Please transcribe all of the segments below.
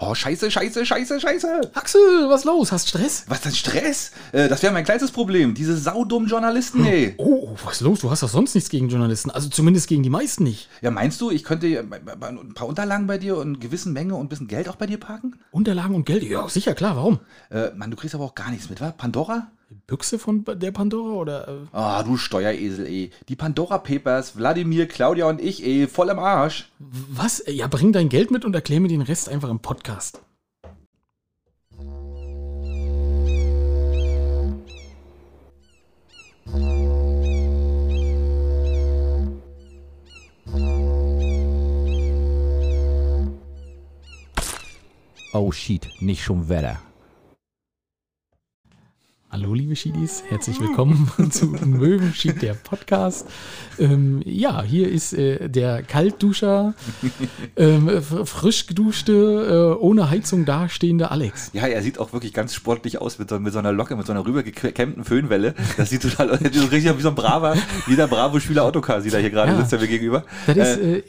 Oh, scheiße, scheiße, scheiße, scheiße. Axel, was los? Hast Stress? Was denn Stress? Äh, das wäre mein kleinstes Problem. Diese saudummen Journalisten, ey. Oh, was ist los? Du hast doch sonst nichts gegen Journalisten. Also zumindest gegen die meisten nicht. Ja, meinst du, ich könnte äh, ein paar Unterlagen bei dir und eine gewisse Menge und ein bisschen Geld auch bei dir parken? Unterlagen und Geld? Ja, sicher, klar. Warum? Äh, Mann, du kriegst aber auch gar nichts mit, wa? Pandora? Büchse von der Pandora oder? äh? Ah, du Steueresel, ey. Die Pandora Papers, Wladimir, Claudia und ich, ey, voll im Arsch. Was? Ja, bring dein Geld mit und erklär mir den Rest einfach im Podcast. Oh shit, nicht schon Wetter. Hallo, liebe Schiedis, herzlich willkommen zu Möwenschied, der Podcast. Ähm, ja, hier ist äh, der Kaltduscher, ähm, frisch geduschte, äh, ohne Heizung dastehende Alex. Ja, er sieht auch wirklich ganz sportlich aus mit so, mit so einer Locke, mit so einer rübergekämmten Föhnwelle. Das sieht total aus. Das ist richtig wie so ein braver, wie der Bravo-Schüler Autocar sieht er hier gerade, Ja. sitzt er mir gegenüber. Das ist Äh, äh,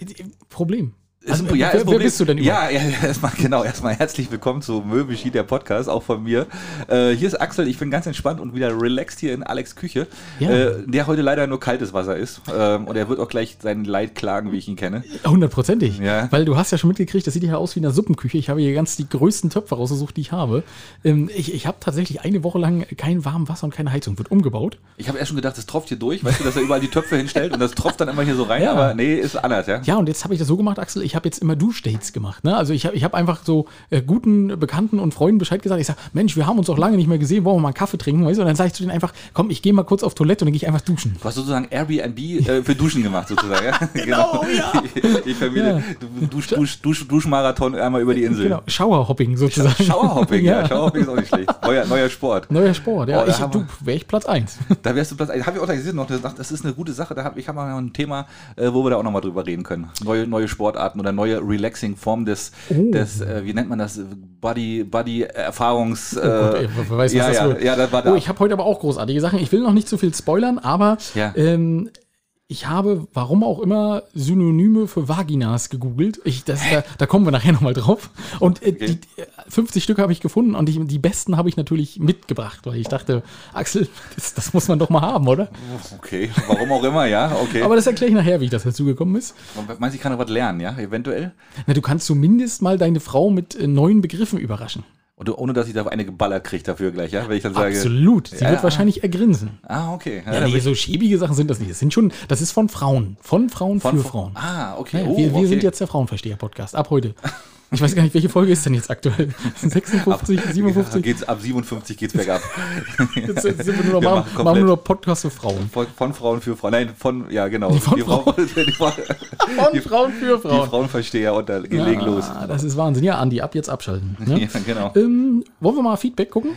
Problem. Ist Also, ja, wer, wer bist du denn überhaupt? Ja, ja, erstmal, genau, erstmal herzlich willkommen zu Möbelschied, der Podcast, auch von mir. Äh, hier ist Axel, ich bin ganz entspannt und wieder relaxed hier in Alex Küche, Ja. äh, der heute leider nur kaltes Wasser ist. Ähm, und er wird auch gleich sein Leid klagen, wie ich ihn kenne. Hundertprozentig. Ja. Weil du hast ja schon mitgekriegt, das sieht ja aus wie eine Suppenküche. Ich habe hier ganz die größten Töpfe rausgesucht, die ich habe. Ähm, ich ich habe tatsächlich eine Woche lang kein warmes Wasser und keine Heizung. Wird umgebaut. Ich habe erst schon gedacht, das tropft hier durch, weißt du, dass er überall die Töpfe hinstellt und das tropft dann immer hier so rein, Ja. aber nee, ist anders, ja. Ja, und jetzt habe ich das so gemacht, Axel. Ich habe jetzt immer Duschdates gemacht. Ne? Also ich habe ich hab einfach so äh, guten Bekannten und Freunden Bescheid gesagt. Ich sage, Mensch, wir haben uns auch lange nicht mehr gesehen, wollen wir mal einen Kaffee trinken? Weißt? Und dann sage ich zu denen einfach, komm, ich gehe mal kurz auf Toilette und dann gehe ich einfach duschen. Du hast sozusagen Airbnb äh, für Duschen gemacht, sozusagen. Ja? Genau, ja. Die Familie, Dusch, Dusch, Dusch, Duschmarathon einmal über die Insel. Genau, Showerhopping sozusagen. Showerhopping, ja. Showerhopping ist auch nicht schlecht. Neuer, neuer Sport. Neuer Sport, ja. Oh, ich, du, wäre ich Platz 1. Da wärst du Platz. Habe ich auch gesehen noch. Das das ist eine gute Sache. Da hab, ich habe noch ein Thema, äh, wo wir da auch nochmal drüber reden können. Neue, neue Sportarten oder neue relaxing Form des, Oh. des äh, wie nennt man das? Body, Body Erfahrungs. Äh, Oh Gott, ey, wer weiß, ja, das ja, ja, das war da. Oh, ich habe heute aber auch großartige Sachen. Ich will noch nicht zu viel spoilern, aber Ja. ähm, ich habe, warum auch immer, Synonyme für Vaginas gegoogelt. Ich, das, da, da kommen wir nachher nochmal drauf. Und äh, die, äh, 50 Stück habe ich gefunden und ich, die besten habe ich natürlich mitgebracht, weil ich dachte, Axel, das, das muss man doch mal haben, oder? okay, warum auch immer, ja, okay. Aber das erkläre ich nachher, wie ich das dazu gekommen ist. Meinst du, ich kann noch was lernen, ja, eventuell? Na, du kannst zumindest mal deine Frau mit äh, neuen Begriffen überraschen. Und ohne, dass ich da eine geballert kriege dafür gleich, ja? Wenn ich dann sage. Absolut. Sie Ja, wird ja. wahrscheinlich ergrinsen. Ah, okay. Ja, nee, so schäbige Sachen sind das nicht. Das sind schon, das ist von Frauen. Von Frauen von- für Frauen. Ah, okay. Oh, wir, wir okay. sind jetzt der Frauenversteher-Podcast. Ab heute. Ich weiß gar nicht, welche Folge ist denn jetzt aktuell? 56, Ja, 57? geht's, ab 57 geht's bergab. Jetzt sind wir nur noch, Wir machen, machen nur noch Podcast für Frauen. Von, von Frauen für Frauen. Nein, von, ja, genau. von die, Frau, die, Frau, Von die, Frauen für die Frauen. Frauenversteher und da geht legen los. Ah, das ist Wahnsinn. Ja, Andi, ab jetzt abschalten. Ne? Ja, genau. ähm, wollen wir mal Feedback gucken?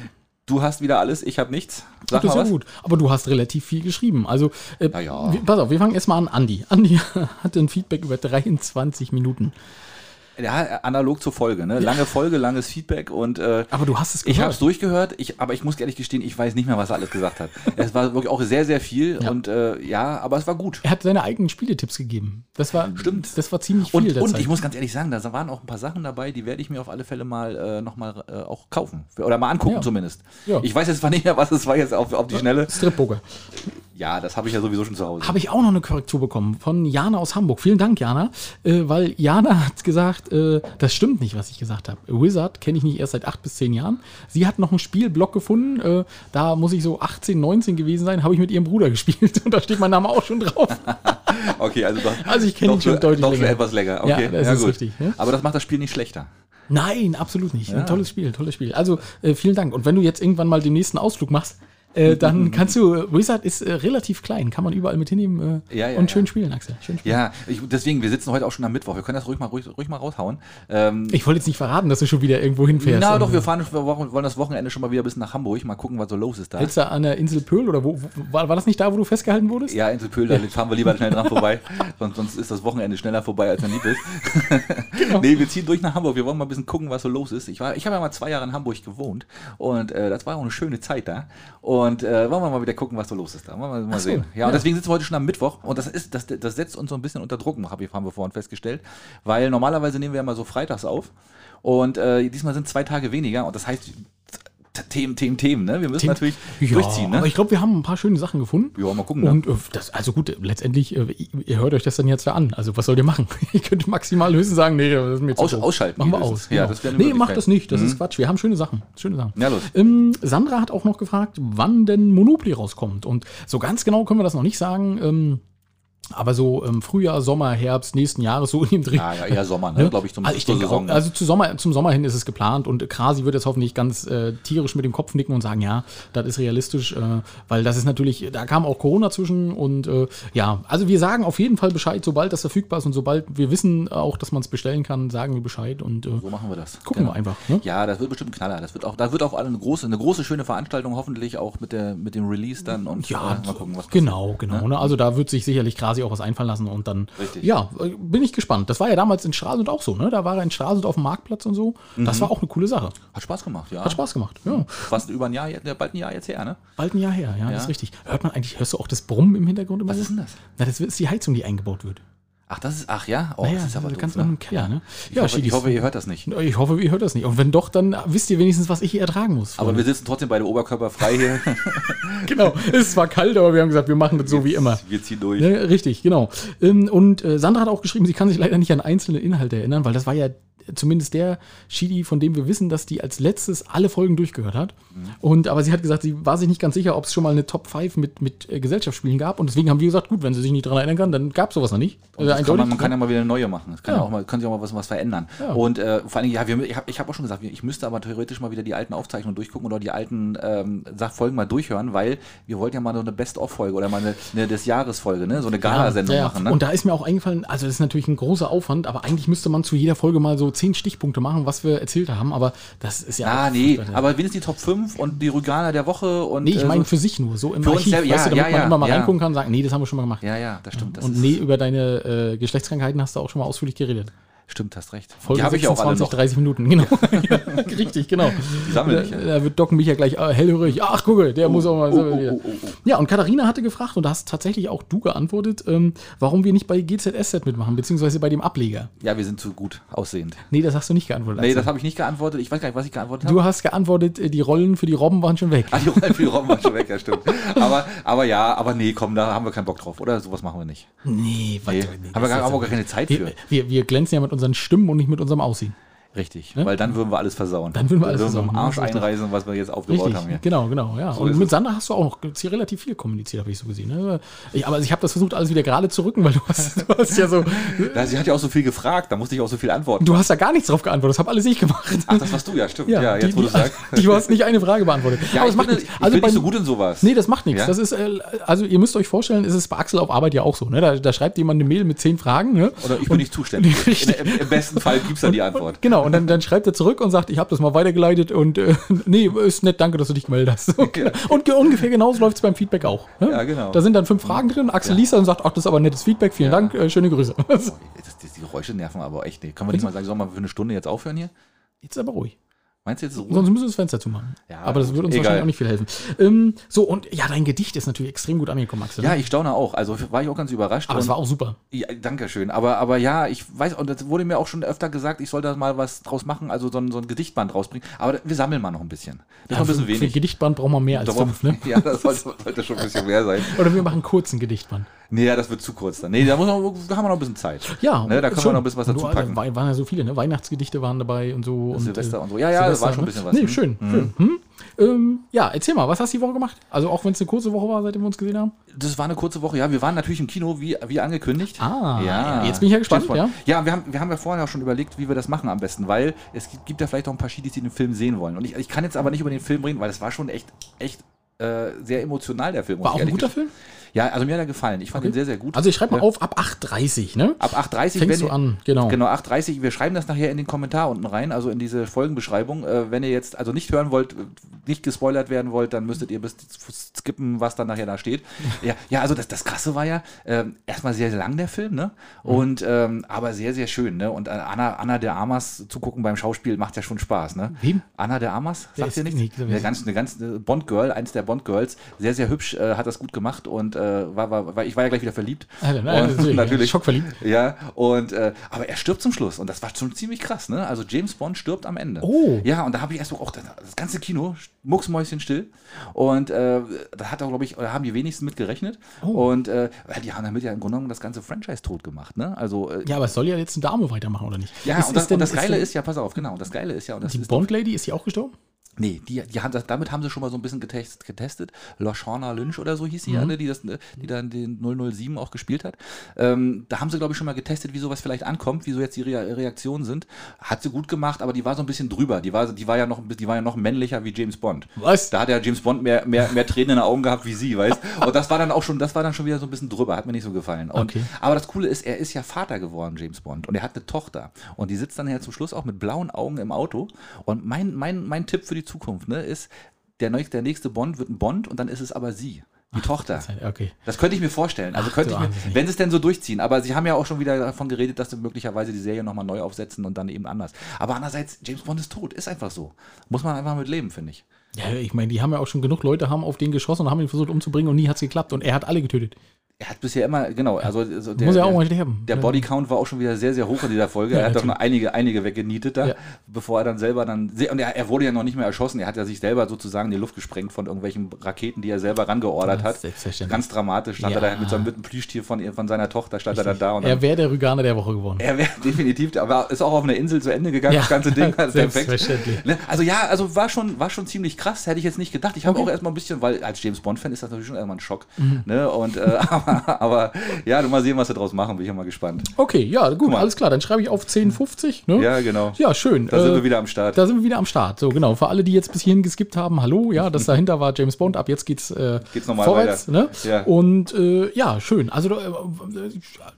Du hast wieder alles, ich habe nichts. Sag das ist ja was. gut. Aber du hast relativ viel geschrieben. Also, äh, ja. wir, pass auf, wir fangen erstmal an. Andi. Andi hatte ein Feedback über 23 Minuten. Ja, analog zur Folge, ne? Lange Folge, langes Feedback und äh, Aber du hast es gehört. ich habe es durchgehört, ich, aber ich muss ehrlich gestehen, ich weiß nicht mehr, was er alles gesagt hat. es war wirklich auch sehr, sehr viel Ja. und äh, ja, aber es war gut. Er hat seine eigenen Spieletipps gegeben. Das war, Stimmt. Das war ziemlich viel Und, und ich muss ganz ehrlich sagen, da waren auch ein paar Sachen dabei, die werde ich mir auf alle Fälle mal äh, nochmal äh, auch kaufen. Oder mal angucken Ja. zumindest. Ich weiß jetzt zwar nicht mehr, was es war jetzt auf, auf die Schnelle. Strip-Poker. Ja, das habe ich ja sowieso schon zu Hause. Habe ich auch noch eine Korrektur bekommen von Jana aus Hamburg. Vielen Dank, Jana. Äh, weil Jana hat gesagt, äh, das stimmt nicht, was ich gesagt habe. Wizard kenne ich nicht erst seit acht bis zehn Jahren. Sie hat noch einen Spielblock gefunden. Äh, da muss ich so 18, 19 gewesen sein. Habe ich mit ihrem Bruder gespielt. Und da steht mein Name auch schon drauf. Okay, also doch, Also ich kenne ihn schon deutlich doch schon länger. etwas länger. Ja, Okay, das ist richtig, ne? Aber das macht das Spiel nicht schlechter. Nein, absolut nicht. Ein tolles Spiel, tolles Spiel. Also äh, vielen Dank. Und wenn du jetzt irgendwann mal den nächsten Ausflug machst, äh, dann kannst du, Wizard ist äh, relativ klein, kann man überall mit hinnehmen äh, Ja, ja, und schön ja. spielen, Axel. Schön spielen. Ja, ich, deswegen, wir sitzen heute auch schon am Mittwoch. Wir können das ruhig mal, ruhig, ruhig mal raushauen. Ähm, Ich wollte jetzt nicht verraten, dass du schon wieder irgendwo hinfährst. na doch, wir fahren, wir wollen das Wochenende schon mal wieder bis nach Hamburg. Mal gucken, was so los ist da. Hältst du an der Insel Pöhl oder wo, wo war, war das nicht da, wo du festgehalten wurdest? Ja, Inselpöhl, da fahren wir lieber schnell dran vorbei. Sonst, sonst ist das Wochenende schneller vorbei, als man lieb ist. Genau. Nee, wir ziehen durch nach Hamburg. Wir wollen mal ein bisschen gucken, was so los ist. Ich, war- ich habe ja mal zwei Jahre in Hamburg gewohnt und äh, das war auch eine schöne Zeit da. Und Und äh, wollen wir mal wieder gucken, was so los ist da. Wollen wir mal so, sehen. Ja, ja. und deswegen sitzen wir heute schon am Mittwoch. Und das ist, das, das setzt uns so ein bisschen unter Druck, hab ich- haben wir vorhin festgestellt. Weil normalerweise nehmen wir ja mal so freitags auf. Und äh, diesmal sind zwei Tage weniger. Und das heißt, Themen, Themen, Themen, ne? Wir müssen natürlich ja, durchziehen, ne? Aber ich glaube, wir haben ein paar schöne Sachen gefunden. Ja, mal gucken, ne? Und äh, das, also gut, letztendlich, äh, ihr hört euch das dann jetzt ja an. Also was sollt ihr machen? ihr könnt maximal höchstens sagen, nee, das ist mir zu Aus- doof. ausschalten Machen wir aus. Ja, genau. das nee, macht das nicht. Das ist Quatsch. Wir haben schöne Sachen. Schöne Sachen. Ja, los. Ähm, Sandra hat auch noch gefragt, wann denn Monopoly rauskommt. Und so ganz genau können wir das noch nicht sagen. Ähm, aber so im Frühjahr, Sommer, Herbst nächsten Jahres, so in dem Dreh. Ja, ja, eher Sommer, ne? Glaube ich, zum also ich denke Saison, auch, ne? also zu Sommer, zum Sommer hin ist es geplant und Krasi wird jetzt hoffentlich ganz äh, tierisch mit dem Kopf nicken und sagen, ja, das ist realistisch, äh, weil das ist natürlich, da kam auch Corona zwischen und äh, ja, also wir sagen auf jeden Fall Bescheid, sobald das verfügbar ist und sobald wir wissen auch, dass man es bestellen kann, sagen wir Bescheid und äh, So machen wir das. gucken wir einfach. Ne? Ja, das wird bestimmt ein Knaller. Das wird auch, da wird auch eine große, eine große schöne Veranstaltung, hoffentlich auch mit der, mit dem Release dann und Ja, äh, mal gucken, was genau, genau. Ne? Also da wird sich sicherlich Krasi auch was einfallen lassen und dann, Richtig. ja, äh, bin ich gespannt. Das war ja damals in Stralsund auch so, ne? Da war er in Stralsund auf dem Marktplatz und so. Das Mhm. war auch eine coole Sache. Hat Spaß gemacht, ja. Hat Spaß gemacht, ja. Fast über ein Jahr, ja, bald ein Jahr jetzt her, ne? Bald ein Jahr her, ja, Ja. das ist richtig. Hört man eigentlich, hörst du auch das Brummen im Hintergrund immer Was ist denn das? Na, das ist die Heizung, die eingebaut wird. Ach, das ist, ach ja? Oh, Naja, das ist aber ganz doof, ne? Keller, ne? Ich, hoffe, ich hoffe, ihr hört das nicht. Ich hoffe, ihr hört das nicht. Und wenn doch, dann wisst ihr wenigstens, was ich hier ertragen muss. Aber wir sitzen trotzdem beide Oberkörper frei hier. genau, es ist zwar kalt, aber wir haben gesagt, wir machen das so wie immer. Wir ziehen durch. Ne, richtig, genau. Ähm, Und äh, Sandra hat auch geschrieben, sie kann sich leider nicht an einzelne Inhalte erinnern, weil das war ja zumindest der Shidi, von dem wir wissen, dass die als letztes alle Folgen durchgehört hat. Mhm. Und aber sie hat gesagt, sie war sich nicht ganz sicher, ob es schon mal eine Top 5 mit, mit äh, Gesellschaftsspielen gab. Und deswegen haben wir gesagt, gut, wenn sie sich nicht daran erinnern kann, dann gab es sowas noch nicht. Das kann man, man kann ja mal wieder eine neue machen. Es kann ja. Ja. auch mal, kann sich auch mal was, was verändern. Ja. Und äh, vor allem, ja, wir, ich habe ich hab auch schon gesagt, ich müsste aber theoretisch mal wieder die alten Aufzeichnungen durchgucken oder die alten ähm, Folgen mal durchhören, weil wir wollten ja mal so eine Best-of-Folge oder mal eine, eine des Jahres-Folge, ne? so eine Gala-Sendung machen. Ne? Und da ist mir auch eingefallen, also das ist natürlich ein großer Aufwand, aber eigentlich müsste man zu jeder Folge mal so zehn Stichpunkte machen, was wir erzählt haben. Aber das ist ja. Ah, nee, aber wenigstens die Top 5 und die Rüganer der Woche und. Nee, ich äh, meine für sich nur, so im Für uns Archiv, selber, weißt ja, du, damit ja, man ja, immer mal ja. reingucken kann und sagen, nee, das haben wir schon mal gemacht. Ja, ja, das stimmt. Das und nee, über deine äh, Geschlechtskrankheiten hast du auch schon mal ausführlich geredet. Stimmt, hast recht. Folge die habe ich ja auch alle 26, noch. 30 Minuten, genau. ja, richtig, genau. Die sammeln Da, dich ja. da wird Docken mich ja gleich äh, hellhörig. Ach, gucke, der muss auch mal. oh, oh, oh, oh. Ja, und Katharina hatte gefragt, und da hast tatsächlich auch du geantwortet, ähm, warum wir nicht bei GZSZ mitmachen, beziehungsweise bei dem Ableger. Ja, wir sind zu gut aussehend. Nee, das hast du nicht geantwortet. Nee, das habe ich nicht geantwortet. Ich weiß gar nicht, was ich geantwortet habe. du hast geantwortet, äh, die Rollen für die Robben waren schon weg. Ah, die Rollen für die Robben waren schon weg, ja, stimmt. Aber, aber ja, aber nee, komm, da haben wir keinen Bock drauf, oder? Sowas machen wir nicht. Nee, Nee. haben wir gar, wir gar keine Zeit wir, für. wir, wir glänzen ja mit unseren Stimmen und nicht mit unserem Aussehen. Richtig, weil dann würden wir alles versauen. Dann würden wir alles am versauen, Arsch das ist richtig. einreisen, was wir jetzt aufgebaut Richtig, haben hier. genau, genau, ja. So und mit es. Sandra hast du auch noch hier relativ viel kommuniziert, habe ich so gesehen. Ne? Ich, aber ich habe das versucht, alles wieder gerade zu rücken, weil du hast, du hast ja so, Ja, sie hat ja auch so viel gefragt, da musste ich auch so viel antworten. du hast da gar nichts drauf geantwortet, das habe alles ich gemacht. Ach, das warst du, ja, stimmt. Ja, jetzt die, wo du die, sagst. Du hast nicht eine Frage beantwortet. Ja, ich, bin, nichts. ich bin nicht so gut in sowas. Nee, das macht nichts. Ja? Das ist, äh, also ihr müsst euch vorstellen, ist es bei Axel auf Arbeit ja auch so. Ne? Da, da schreibt jemand eine Mail mit zehn Fragen. Ne? Oder ich bin nicht zuständig. In. Im, besten Fall gibt's dann die Antwort. Genau, und dann, dann schreibt er zurück und sagt, ich habe das mal weitergeleitet und äh, nee, ist nett, danke, dass du dich gemeldet hast. Und, und ge- ungefähr genauso läuft es beim Feedback auch. Ne? Ja, genau. Da sind dann fünf Fragen drin, Axel liest dann und sagt, ach, das ist aber nettes Feedback, vielen Dank, äh, schöne Grüße. Das, das, die Geräusche nerven aber echt nicht. Können wir nicht mal sagen, sollen wir für eine Stunde jetzt aufhören hier? Jetzt aber ruhig. Meinst du jetzt so? Sonst müssen wir das Fenster zumachen. Ja, aber das würde uns Egal. wahrscheinlich auch nicht viel helfen. Ähm, so, und ja, dein Gedicht ist natürlich extrem gut angekommen, Axel. Ja, ne? ich staune auch. Also war ich auch ganz überrascht. aber es war auch super. Ja, danke schön. Aber, aber ja, ich weiß, und das wurde mir auch schon öfter gesagt, ich soll da mal was draus machen, also so ein, so ein Gedichtband rausbringen. Aber wir sammeln mal noch ein bisschen. Das ist noch ein bisschen für, für wenig. Gedichtband braucht man mehr als Doch, fünf, ne? Ja, das sollte, sollte schon ein bisschen mehr sein. Oder wir machen kurz ein Gedichtband. Nee, ja, das wird zu kurz dann. Nee, da, muss man, da haben wir noch ein bisschen Zeit. Ja, Ne, da können wir schon. noch ein bisschen was dazu Nur, packen. Da waren ja so viele, ne? Weihnachtsgedichte waren dabei und so. Und, Silvester und so. Ja, ja, da war schon ein bisschen was. Nee, Hm. schön, schön. Hm? Ähm, ja, erzähl mal, was hast du die Woche gemacht? Also auch wenn es eine kurze Woche war, seitdem wir uns gesehen haben? Das war eine kurze Woche. Ja, wir waren natürlich im Kino, wie, wie angekündigt. Ah, ja, jetzt bin ich ja gespannt, ja. Ja, wir haben, wir haben ja vorher auch schon überlegt, wie wir das machen am besten, weil es gibt, gibt ja vielleicht auch ein paar Schiedis, die den Film sehen wollen. Und ich, ich kann jetzt aber nicht über den Film reden, weil es war schon echt, echt äh, sehr emotional, der Film. War auch ein guter. Film? Ja, also mir hat er gefallen. Ich fand ihn sehr, sehr gut. Also ich schreibe mal auf, ab 8.30, ne? Ab 8.30 Fängst wenn du an, genau. Genau, 8.30 Wir schreiben das nachher in den Kommentar unten rein, also in diese Folgenbeschreibung. Äh, wenn ihr jetzt also nicht hören wollt, äh, nicht gespoilert werden wollt, dann müsstet ihr bis skippen, was dann nachher da steht. Ja, ja also das, das Krasse war ja, ähm, erstmal sehr, sehr lang der Film, ne? Mhm. Und ähm, aber sehr, sehr schön, ne? Und äh, Anna, Anna de Armas zugucken beim Schauspiel macht ja schon Spaß, ne? Wem? Anna de Armas, Wer sagt ihr nichts? wer eine ganz, eine ganz äh, Bond-Girl, eins der Bond-Girls, sehr, sehr hübsch, äh, hat das gut gemacht und äh, war, war, war, ich war ja gleich wieder verliebt. Ah, ja, ja, und, natürlich, natürlich. schockverliebt. Ja, und äh, aber er stirbt zum Schluss und das war schon ziemlich krass, ne? Also James Bond stirbt am Ende. Oh. Ja, und da habe ich erst auch das, das ganze Kino mucksmäuschen still und äh, da hat er glaube ich oder haben die wenigsten mit gerechnet Oh. und äh, weil die haben damit ja im Grunde genommen das ganze Franchise tot gemacht, ne? Also äh, Ja, aber es soll ja jetzt eine Dame weitermachen, oder nicht? ja, Ist- und das, ist denn- und das Geile denn ist, ja, pass auf, genau, und das Geile ist ja, und das Die ist Bond-Lady, ist sie auch gestorben? Nee, die, die haben das, damit haben sie schon mal so ein bisschen getestet. getestet. Lashana Lynch oder so hieß sie Mhm. ne, die, das, die dann den 007 auch gespielt hat. Ähm, da haben sie, glaube ich, schon mal getestet, wie sowas vielleicht ankommt, wie so jetzt die Rea Reaktionen sind. Hat sie gut gemacht, aber die war so ein bisschen drüber. Die war, die war, ja, noch, die war ja noch männlicher wie James Bond. Was? Da hat ja James Bond mehr, mehr, mehr Tränen in den Augen gehabt wie sie, weißt Und das war dann auch schon, das war dann schon wieder so ein bisschen drüber, hat mir nicht so gefallen. Und, Okay. Aber das Coole ist, er ist ja Vater geworden, James Bond. Und er hat eine Tochter. Und die sitzt dann ja zum Schluss auch mit blauen Augen im Auto. Und mein, mein, mein Tipp für die Zukunft ne, ist, der, neu- der nächste Bond wird ein Bond und dann ist es aber sie, die Tochter. Okay. Das könnte ich mir vorstellen. Also Ach, könnte ich mir, wenn sie es denn so durchziehen. Aber sie haben ja auch schon wieder davon geredet, dass sie möglicherweise die Serie nochmal neu aufsetzen und dann eben anders. Aber andererseits, James Bond ist tot. Ist einfach so. Muss man einfach mit leben, finde ich. Ja, ich meine, die haben ja auch schon genug Leute haben auf den geschossen und haben ihn versucht umzubringen und nie hat es geklappt und er hat alle getötet. Er hat bisher immer, genau, also, also der, Muss ja auch mal sterben. Der. Bodycount war auch schon wieder sehr, sehr hoch in dieser Folge. Ja, er hat doch natürlich. noch einige, einige weggenietet da, Ja. bevor er dann selber dann. Und er, er wurde ja noch nicht mehr erschossen. Er hat ja sich selber sozusagen in die Luft gesprengt von irgendwelchen Raketen, die er selber rangeordert hat. Ganz dramatisch. Stand Ja. er da mit so einem, Plüschtier von, von seiner Tochter, stand er dann da und dann, er wäre der Rüganer der Woche geworden. er wäre definitiv, aber ist auch auf einer Insel zu Ende gegangen, das ganze Ding. Also perfekt. Ne? Also ja, also war schon, war schon ziemlich krass, hätte ich jetzt nicht gedacht. Ich habe Okay. auch erstmal ein bisschen, weil als James Bond-Fan ist das natürlich schon erstmal ein Schock. Mhm. Ne? Und, äh, aber, aber ja, mal sehen, was sie draus machen, bin ich ja mal gespannt. Okay, ja, gut, alles klar. Dann schreibe ich auf 10,50. Ne? Ja, genau. Ja, schön. Da sind Äh, wir wieder am Start. Da sind wir wieder am Start. So, genau. Für alle, die jetzt bis hierhin geskippt haben, hallo, ja, das dahinter war James Bond. Ab jetzt geht's, äh, Geht's nochmal vorwärts. weiter. Ne? Ja. Und äh, ja, schön. Also, äh,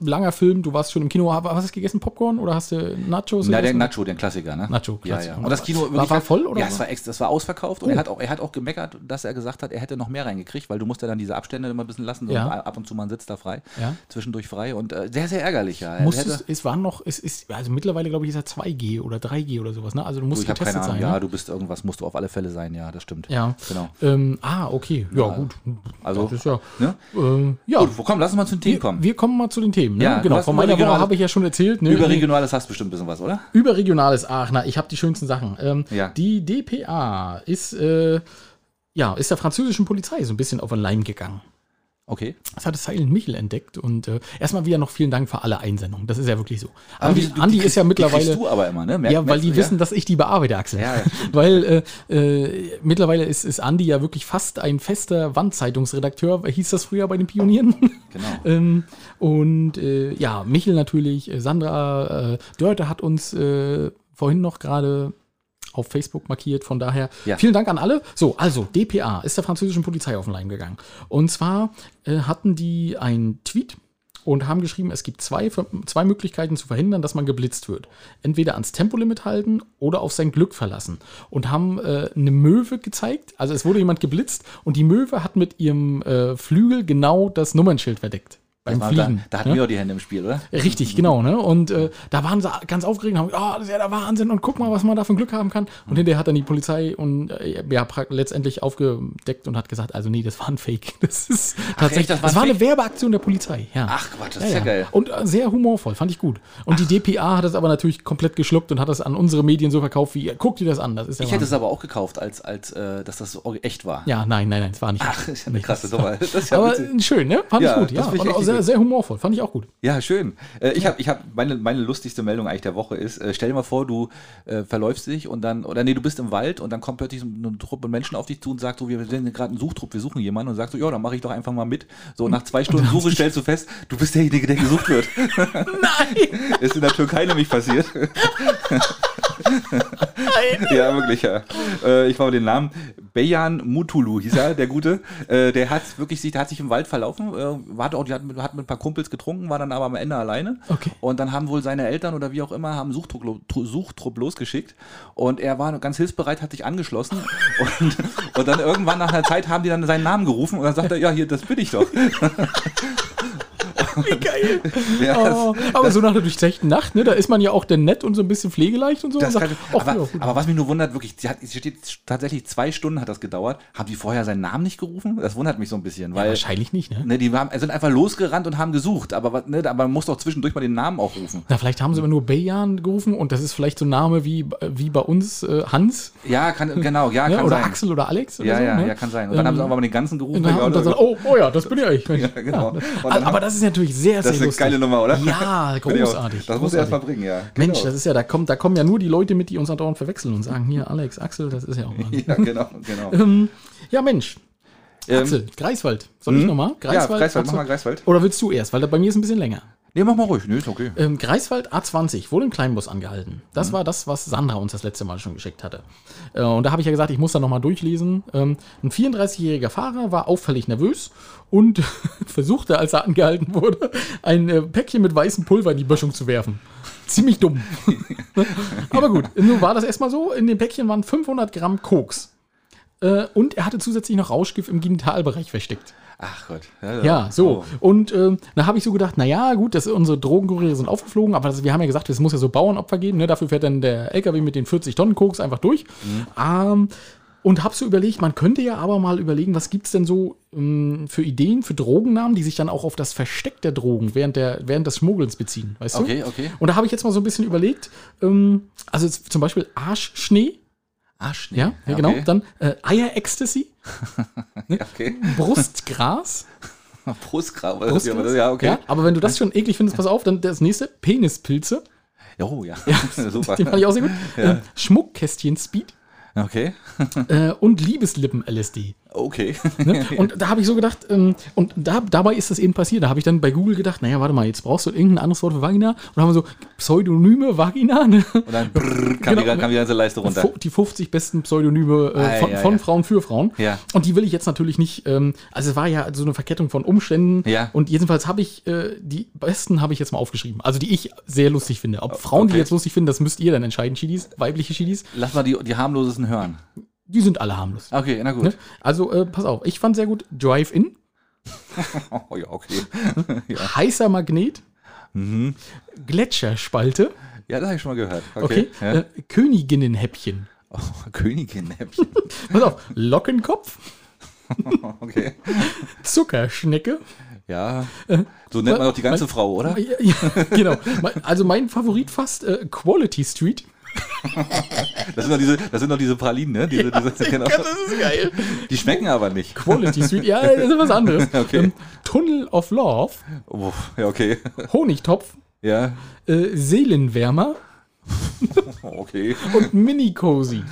langer Film, du warst schon im Kino. Aber hast du gegessen? Popcorn oder hast du Nachos? Ja, der gegessen? Nacho, den Klassiker, ne? Nacho, ja, Klassiker. ja. Und das Kino War- war voll, oder? Ja, es war das war ausverkauft und. Er hat auch, er hat auch gemeckert, dass er gesagt hat, er hätte noch mehr reingekriegt, weil du musst ja dann diese Abstände immer ein bisschen lassen, so Ja. ab und zu man sitzt da frei, Ja. zwischendurch frei und äh, sehr, sehr ärgerlich, ja. Er Muss hätte- es, waren noch, es ist, also mittlerweile glaube ich, ist er 2G oder 3G oder sowas, ne? Also du Du, musst keine getestet Ahnung. sein. Ja, ne? du bist irgendwas, musst du auf alle Fälle sein. Ja, das stimmt. Ja. Genau. Ähm, ah, okay. Ja, gut. Also, das ist ja. ne? Äh, ja. Gut, komm, lass uns mal zu den Themen wir, kommen. wir kommen mal zu den Themen. Ne? Ja, du genau. Von meiner Woche habe ich ja schon erzählt. Ne? Überregionales hast bestimmt ein bisschen was, oder? Überregionales Aachener. Ich habe die schönsten Sachen. Ähm, Ja. Die DPA ist, äh, ja, ist der französischen Polizei so ein bisschen auf den Leim gegangen. Okay. Das hat Silent Michel entdeckt und äh, erstmal wieder noch vielen Dank für alle Einsendungen. Das ist ja wirklich so. Aber Andi, die- die Andi kriegst- ist ja die mittlerweile. kriegst du aber immer, ne? Merk- Ja, weil die du, wissen, dass ich die bearbeite, Axel. Ja, ja, weil äh, äh, mittlerweile ist, ist Andi ja wirklich fast ein fester Wandzeitungsredakteur, hieß das früher bei den Pionieren. Genau. ähm, und äh, ja, Michel natürlich, äh, Sandra äh, Dörte hat uns äh, vorhin noch gerade auf Facebook markiert, von daher Ja. vielen Dank an alle. So, also DPA ist der französischen Polizei auf den Leim gegangen. Und zwar äh, hatten die einen Tweet und haben geschrieben, es gibt zwei, zwei Möglichkeiten zu verhindern, dass man geblitzt wird. Entweder ans Tempolimit halten oder auf sein Glück verlassen. Und haben äh, eine Möwe gezeigt. Also es wurde jemand geblitzt und die Möwe hat mit ihrem äh, Flügel genau das Nummernschild verdeckt. Beim Da, Fliegen. da hatten ne? wir auch die Hände im Spiel, oder? Richtig, genau, ne? Und äh, da waren sie ganz aufgeregt und haben gesagt, oh, das ist ja der Wahnsinn und guck mal, was man da für ein Glück haben kann. Und hinterher hat dann die Polizei und äh, ja, letztendlich aufgedeckt und hat gesagt, also nee, das war ein Fake. Das ist tatsächlich, echt, das das war war, ein eine Werbeaktion der Polizei, ja. Ach Quatsch, das ist ja, geil. Und äh, sehr humorvoll, fand ich gut. Und die DPA hat das aber natürlich komplett geschluckt und hat das an unsere Medien so verkauft, wie, guck dir das an, das ist Ich hätte es aber auch gekauft, als, als äh, dass das echt war. Ja, nein, nein, nein, es war nicht. Ach, das ist ja eine krasse Nummer. Das ja aber witzig. schön, ne? Fand Ja, ich gut, das ja. finde sehr, gut. sehr humorvoll, fand ich auch gut. Ja, schön. Äh, ich habe, ich hab, meine, meine lustigste Meldung eigentlich der Woche ist, äh, stell dir mal vor, du äh, verläufst dich und dann, oder nee, du bist im Wald und dann kommt plötzlich so eine Truppe Menschen auf dich zu und sagt so, wir sind gerade ein Suchtrupp, wir suchen jemanden und sagst so, ja, dann mache ich doch einfach mal mit. So, nach zwei Stunden Suche stellst du fest, du bist derjenige, der gesucht wird. Nein! ist in der Türkei nämlich passiert. ja, wirklich, ja. Äh, ich war den Namen. Bejan Mutulu hieß er, der Gute. Äh, der hat wirklich sich, der hat sich im Wald verlaufen, äh, war auch, die hat, mit, hat mit ein paar Kumpels getrunken, war dann aber am Ende alleine. Okay. Und dann haben wohl seine Eltern oder wie auch immer, haben Suchtrupp, Suchtrupp losgeschickt. Und er war ganz hilfsbereit, hat sich angeschlossen. Und, und dann irgendwann nach einer Zeit haben die dann seinen Namen gerufen und dann sagt er, ja, hier, das bin ich doch. Wie geil. Ja, Oh, aber so nach einer durchzechten Nacht, ne, da ist man ja auch dann nett und so ein bisschen pflegeleicht und so. Das und kann, sagt, ach, aber, ja, aber was mich nur wundert, wirklich, sie, hat, sie steht tatsächlich zwei Stunden hat das gedauert. Haben die vorher seinen Namen nicht gerufen? Das wundert mich so ein bisschen, ja, weil wahrscheinlich nicht, ne? ne, die waren, sind einfach losgerannt und haben gesucht. Aber, ne, aber man muss doch zwischendurch mal den Namen auch rufen. Na, vielleicht haben sie immer nur Bejan gerufen und das ist vielleicht so ein Name wie, wie bei uns äh, Hans Ja, kann, genau, ja, ne? kann oder sein. Axel oder Alex oder ja, so. ja, ne? ja, kann sein. Und dann Ähm, haben sie auch mal den ganzen gerufen. Ja, Ja, und dann oder- sagt, oh, oh ja, das bin ja ich. Ja, genau. Und dann aber das ist natürlich sehr, das sehr ist eine geile Nummer, oder? Ja, großartig. Das muss er erst mal großartig. bringen, ja. Mensch, Genau. das ist ja, da kommt, da kommen ja nur die Leute mit, die uns andauernd verwechseln und sagen, hier, Alex, Axel, das ist ja auch mal. Ja, genau, genau. ähm, ja, Mensch, Ähm, Axel, Greifswald. Soll ich mhm. nochmal? ja, Greifswald, mach mal Greifswald. Oder willst du erst? Weil da bei mir ist ein bisschen länger. Nee, mach mal ruhig. Nee, ist okay. Ähm, Greifswald A20 wurde im Kleinbus angehalten. Das Mhm. war das, was Sandra uns das letzte Mal schon geschickt hatte. Äh, und da habe ich ja gesagt, ich muss da nochmal durchlesen. Ähm, ein 34-jähriger Fahrer war auffällig nervös und versuchte, als er angehalten wurde, ein äh, Päckchen mit weißem Pulver in die Böschung zu werfen. Ziemlich dumm. Aber gut, nun war das erstmal so. In dem Päckchen waren 500 Gramm Koks. Äh, und er hatte zusätzlich noch Rauschgift im Genitalbereich versteckt. Ach Gott. Ja, so. Oh. Und ähm, da habe ich so gedacht, naja, gut, das, unsere Drogenkuriere sind aufgeflogen, aber das, wir haben ja gesagt, es muss ja so Bauernopfer geben. Ne? Dafür fährt dann der LKW mit den 40 Tonnen Koks einfach durch. Ähm, und habe so überlegt, man könnte ja aber mal überlegen, was gibt es denn so ähm, für Ideen, für Drogennamen, die sich dann auch auf das Versteck der Drogen während, der, während des Schmuggelns beziehen, weißt du? Okay, okay. Und da habe ich jetzt mal so ein bisschen überlegt, ähm, also zum Beispiel Arschschnee, Arsch. ja, ja, genau, Okay. dann äh, Eier-Ecstasy, okay. Brustgras, Brustgraben. Brustgras, Ja, okay. Ja, aber wenn du das schon eklig findest, pass auf, dann das nächste, Penispilze. Oh, ja. Super. Den fand ich auch sehr gut. Ähm, Schmuckkästchen-Speed Okay. äh, und Liebeslippen-LSD. Okay. Ne? Und da habe ich so gedacht, ähm, und da, dabei ist das eben passiert. Da habe ich dann bei Google gedacht, naja, warte mal, jetzt brauchst du irgendein anderes Wort für Vagina. Und dann haben wir so Pseudonyme Vagina. Ne? Und dann brrr, kam, Genau. die, kam die ganze Leiste runter. Die 50 besten Pseudonyme äh, Ah, von, ja, von ja. Frauen für Frauen. Ja. Und die will ich jetzt natürlich nicht, ähm, also es war ja so eine Verkettung von Umständen. Ja. Und jedenfalls habe ich, äh, die besten habe ich jetzt mal aufgeschrieben. Also die ich sehr lustig finde. Ob Frauen die Okay. jetzt lustig finden, das müsst ihr dann entscheiden, Chidis, weibliche Chidis. Lass mal die, die harmlosesten hören. Die sind alle harmlos. Okay, na gut. Ne? Also äh, pass auf, ich fand sehr gut Drive-In, Oh, ja, okay. heißer Magnet, Mhm. Gletscherspalte, Ja, das habe ich schon mal gehört. okay, Okay. Ja. äh, Königinnenhäppchen. Oh, Königin-Häppchen. Pass auf, Lockenkopf, Okay. Zuckerschnecke. Ja. So nennt man doch die ganze Frau, oder? Ja, ja, genau. Mein- Also mein Favorit fast äh, Quality Street. Das sind doch diese, das sind doch diese Pralinen, ne? Diese, diese, genau. ist geil. Die schmecken aber nicht. Quality Street, ja, das ist was anderes. Okay. Ähm, Tunnel of Love, Oh, ja, okay. Honigtopf, Ja. äh, Seelenwärmer Okay. und Mini Cozy.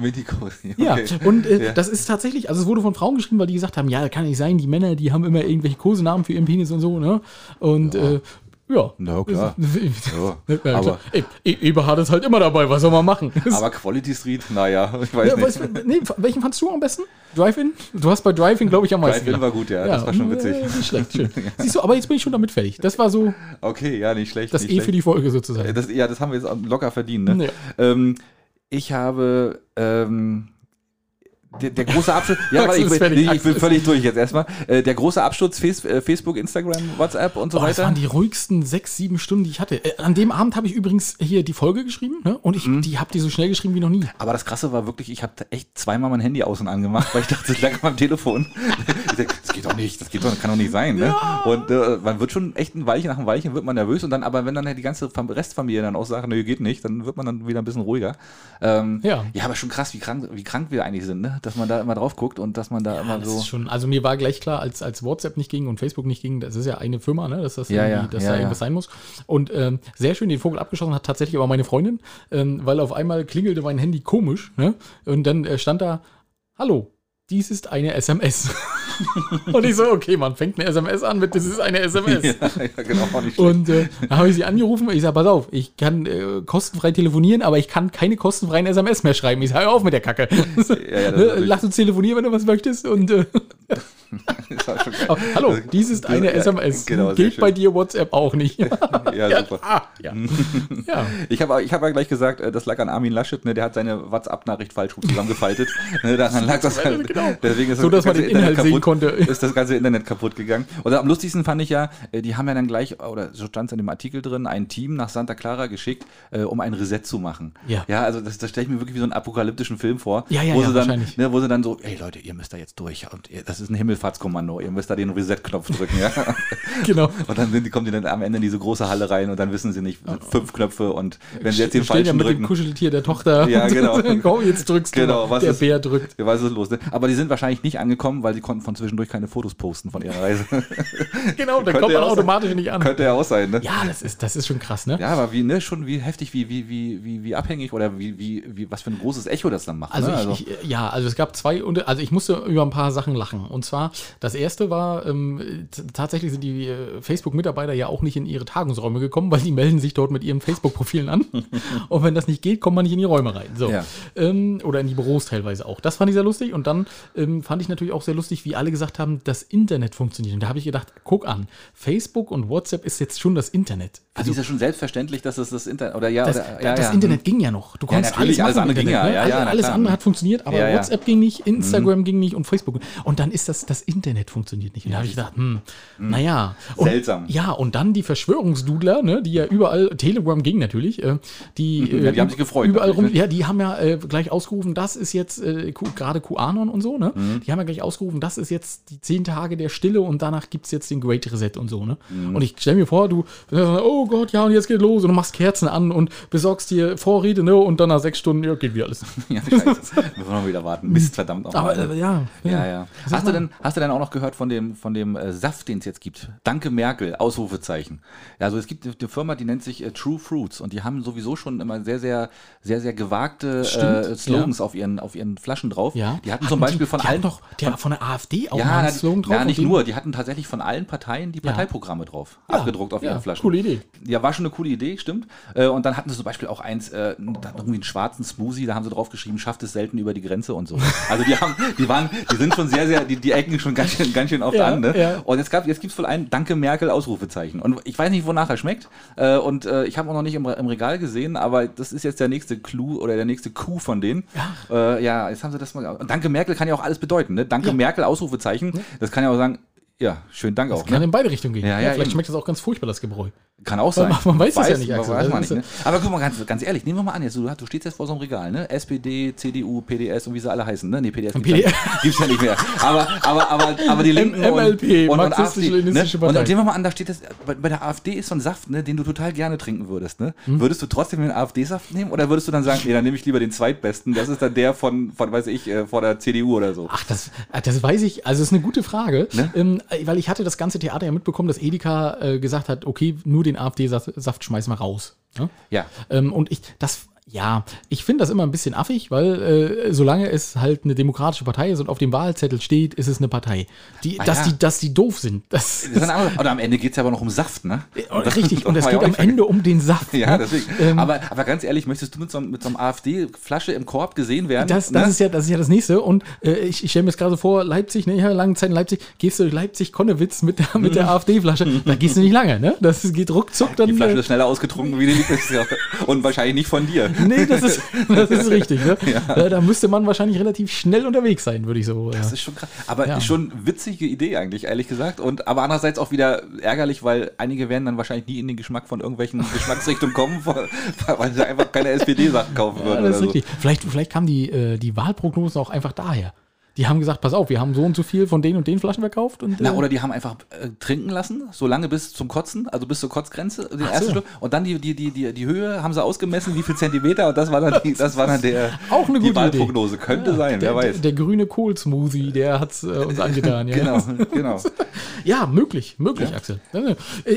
Minikos. Okay. Ja, und äh, Ja. das ist tatsächlich, also es wurde von Frauen geschrieben, weil die gesagt haben, ja, kann nicht sein, die Männer, die haben immer irgendwelche Kosenamen für ihren Penis und so, ne? Und ja, äh, ja. Na klar. Ja, Ja, klar. aber- Ey, E- Eberhard ist halt immer dabei, was soll man machen? Aber Quality Street, naja, ich weiß ja, nicht. du, nee, welchen fandst du am besten? Drive-In? Du hast bei Drive-In, glaube ich, am meisten. Drive-In war gut, ja, das war schon witzig. Äh, nicht schlecht, schön. Siehst du, aber jetzt bin ich schon damit fertig. Das war so Okay, ja, nicht schlecht. das nicht E schlecht. für die Folge sozusagen. Das, ja, das haben wir jetzt locker verdient. Ne? Ja. Ähm, ich habe ähm, der, der große Absturz. Ja, warte, ich, bin- ich bin völlig durch jetzt erstmal. Äh, der große Absturz äh, Facebook, Instagram, WhatsApp und so Oh, das weiter. waren die ruhigsten sechs, sieben Stunden, die ich hatte. Äh, an dem Abend habe ich übrigens hier die Folge geschrieben ne? und ich Mhm. die habe die so schnell geschrieben wie noch nie. Aber das Krasse war wirklich, ich habe echt zweimal mein Handy aus und angemacht, weil ich dachte, es lag meinem Telefon. Ich dachte, das geht doch nicht, das geht doch, kann doch nicht sein. Ne? Und äh, man wird schon echt ein Weilchen nach einem Weilchen wird man nervös und dann, aber wenn dann halt die ganze Fam- Restfamilie dann auch sagt, nö, geht nicht, dann wird man dann wieder ein bisschen ruhiger. Ähm, Ja. ja, aber schon krass, wie krank, wie krank wir eigentlich sind, ne? Dass man da immer drauf guckt und dass man da immer Das so. ist schon, also mir war gleich klar, als, als WhatsApp nicht ging und Facebook nicht ging, das ist ja eine Firma, ne, dass das Ja, irgendwie, ja, dass ja, da ja. irgendwas sein muss. Und ähm, sehr schön den Vogel abgeschossen hat tatsächlich aber meine Freundin, ähm, weil auf einmal klingelte mein Handy komisch, ne? Und dann äh, stand da, hallo, dies ist eine SMS. und ich so, okay, man fängt eine SMS an mit, das ist eine SMS. Ja, ja genau. Und äh, dann habe ich sie angerufen. Ich sage, pass auf, ich kann äh, kostenfrei telefonieren, aber ich kann keine kostenfreien SMS mehr schreiben. Ich sage, hör auf mit der Kacke. ja, natürlich- Lass uns telefonieren, wenn du was möchtest. Und äh, Oh, hallo, dies ist eine SMS. genau, Gilt bei dir WhatsApp auch nicht. Ja, super. Ah, ja. ja. Ich habe ich hab ja gleich gesagt, äh, das lag an Armin Laschet, ne, der hat seine WhatsApp-Nachricht falsch zusammengefaltet. ne, daran lag das halt. Genau. Deswegen ist So, das dass man den Inhalt Internet sehen konnte. Ist das ganze Internet kaputt gegangen. Und am lustigsten fand ich ja, äh, die haben ja dann gleich, oder so stand es in dem Artikel drin, ein Team nach Santa Clara geschickt, äh, um ein Reset zu machen. Ja. Ja, also das, das stelle ich mir wirklich wie so einen apokalyptischen Film vor. Ja, ja, wo ja, sie dann, wahrscheinlich. ne, wo sie dann so, ey Leute, ihr müsst da jetzt durch. Und das ist ein Himmelfahrtskommando, ihr müsst da den Reset-Knopf drücken, ja. Genau. Und dann sind kommen die dann am Ende in diese große Halle rein und dann wissen sie nicht, fünf Knöpfe und wenn sie jetzt den stehen ja falschen mit dem drücken. Kuscheltier der Tochter. Ja, genau. Komm, jetzt drückst du. Genau, mal. was der ist- Bär drückt. Ja, was ist los? Ne? Aber die sind wahrscheinlich nicht angekommen, weil sie konnten von zwischendurch keine Fotos posten von ihrer Reise. Genau, da kommt man sein. automatisch nicht an. Könnte ja auch sein, ne? Ja, das ist, das ist schon krass, ne? Ja, aber wie, ne, schon wie heftig, wie, wie, wie, wie, wie abhängig oder wie, wie, wie, was für ein großes Echo das dann macht. Also, ne? ich, ich, ja, also es gab zwei, also ich musste über ein paar Sachen lachen. Und zwar, das erste war, ähm, tatsächlich sind die äh, Facebook-Mitarbeiter ja auch nicht in ihre Tagungsräume gekommen, weil die melden sich dort mit ihren Facebook-Profilen an. Und wenn das nicht geht, kommt man nicht in die Räume rein. So. Ja. Ähm, oder in die Büros teilweise auch. Das fand ich sehr lustig. Und dann ähm, fand ich natürlich auch sehr lustig, wie alle gesagt haben, das Internet funktioniert. Und da habe ich gedacht, guck an, Facebook und WhatsApp ist jetzt schon das Internet. also ist ja schon selbstverständlich, dass es das Internet oder ja, Das, oder, ja, das ja. Internet ging ja noch. Du konntest natürlich, alles machen im andere ging Internet, ja, ne? ja, ja, Alles- alles andere hat funktioniert, aber Ja, ja. WhatsApp ging nicht, Instagram ging nicht und Facebook. Und dann ist das, das Internet funktioniert nicht. Und da habe ich gedacht, hm, naja. Und, Seltsam. Ja, und dann die Verschwörungsdudler, ne, die ja überall, Telegram ging natürlich, äh, die, Ja, die äh, haben sich gefreut Überall rum, natürlich, ja, die haben ja äh, gleich ausgerufen, das ist jetzt äh, Q- gerade QAnon und so, ne? Mhm. Die haben ja gleich ausgerufen, das ist jetzt die zehn Tage der Stille und danach gibt es jetzt den Great Reset und so, ne? Mhm. Und ich stelle mir vor, du, oh Gott, ja, und jetzt geht los und du machst Kerzen an und besorgst dir Vorrede, ne? Und dann nach sechs Stunden, ja, geht wieder alles. Ja, scheiße. Müssen wir noch wieder warten. Mist, verdammt auch. Aber äh, ja, Ja, ja. Hast du, denn, hast du denn auch noch gehört von dem, von dem äh, Saft, den es jetzt gibt? Danke Merkel, Ausrufezeichen. Ja, also es gibt eine, Firma, die nennt sich äh, True Fruits und die haben sowieso schon immer sehr, sehr, sehr, sehr gewagte äh, Slogans auf, ihren, auf ihren Flaschen drauf. Ja. Die hatten zum Beispiel von die allen. hatten doch der, von der AfD auch ja, einen Slogan drauf. ja, nicht nur, die hatten tatsächlich von allen Parteien die Parteiprogramme drauf, Ja, abgedruckt auf ja, ihren Flaschen. coole Idee. Ja, war schon eine coole Idee, stimmt. Äh, Und dann hatten sie zum Beispiel auch eins, äh, irgendwie einen schwarzen Smoothie, da haben sie drauf geschrieben, schafft es selten über die Grenze und so. Also die haben, die waren, die sind schon sehr, sehr, die, die ecken schon ganz schön, ganz schön oft Ja, an. Ne? ja. Und jetzt, gab, jetzt gibt's wohl ein Danke Merkel Ausrufezeichen. Und ich weiß nicht, wonach er schmeckt. Äh, Und äh, ich habe auch noch nicht im, im Regal gesehen, aber das ist jetzt der nächste Clou oder der nächste Coup von denen. Ja, äh, ja jetzt haben sie das mal. Und Danke Merkel kann ja auch alles bedeuten. Ne? Danke Ja. Merkel Ausrufezeichen. Das kann ja auch sagen, ja, schönen Dank auch. Kann Ne? in beide Richtungen gehen. Ja, ja, vielleicht eben. schmeckt das auch ganz furchtbar, das Gebräu. Kann auch sein. Man- man weiß es ja nicht, Axel. Weiß man Das nicht ne? Aber guck mal, ganz, ganz ehrlich, nehmen wir mal an, jetzt, du, du stehst jetzt vor so einem Regal, ne? SPD, CDU, PDS und wie sie alle heißen, ne? Nee, PDS gibt's, PDS. Ja, gibt's ja nicht mehr. Aber, aber, aber, aber die Linken MLP, und, und, und AfD. Ne? Und, nehmen wir mal an, da steht das, bei, bei der AfD ist so ein Saft, ne, den du total gerne trinken würdest, ne? Hm? Würdest du trotzdem den AfD-Saft nehmen oder würdest du dann sagen, nee, dann nehme ich lieber den zweitbesten, das ist dann der von, von weiß ich, äh, vor der CDU oder so. Ach, das, äh, das weiß ich. Also, das ist eine gute Frage. Ne? Ähm, äh, weil ich hatte das ganze Theater ja mitbekommen, dass Edeka äh, gesagt hat, okay, nur den AfD-Saft schmeißen wir raus. Ne? Ja. Ähm, und ich, das, ja, ich finde das immer ein bisschen affig, weil äh, solange es halt eine demokratische Partei ist und auf dem Wahlzettel steht, ist es eine Partei. Die, Ah, dass, ja. die, dass die doof sind. Das, Das Oder am Ende geht's ja aber noch um Saft, ne? richtig, und es darf man ja geht am. Ende um den Saft. Ja, ne? deswegen. Ähm, aber, aber ganz ehrlich, möchtest du mit so, mit so einem AfD-Flasche im Korb gesehen werden? Das, das, Ne? ist ja, das ist ja das nächste. Und äh, ich, ich stelle mir jetzt gerade so vor, Leipzig, ne, ich habe lange Zeit in Leipzig, gehst du durch Leipzig-Konnewitz mit der, mit der AfD-Flasche, da gehst du nicht lange, ne? Das geht ruckzuck dann. Die Flasche äh, ist schneller ausgetrunken wie die Lieblings Und wahrscheinlich nicht von dir. Nee, das ist, das ist richtig. Ne? Äh, Da müsste man wahrscheinlich relativ schnell unterwegs sein, würde ich so. Ja. Das ist schon krass. Aber Ja. schon witzige Idee eigentlich, ehrlich gesagt. Und, aber andererseits auch wieder ärgerlich, weil einige werden dann wahrscheinlich nie in den Geschmack von irgendwelchen Geschmacksrichtungen kommen, weil sie einfach keine SPD-Sachen kaufen Ja, würden. das ist so. richtig. Vielleicht, vielleicht kamen die, äh, die Wahlprognosen auch einfach daher. Die haben gesagt, pass auf, wir haben so und so viel von den und den Flaschen verkauft. Und, Na, äh, oder die haben einfach äh, trinken lassen, so lange bis zum Kotzen, also bis zur Kotzgrenze, den ersten so. Schluck. Und dann die, die, die, die, die Höhe haben sie ausgemessen, wie viel Zentimeter, und das war dann, die, das war dann der, Auch eine gute Wahlprognose. Könnte sein, der, wer weiß. Der, der grüne Kohl-Smoothie, der hat es äh, uns angetan. Ja. Genau, genau. Ja, möglich, möglich, Ja. Axel. Äh,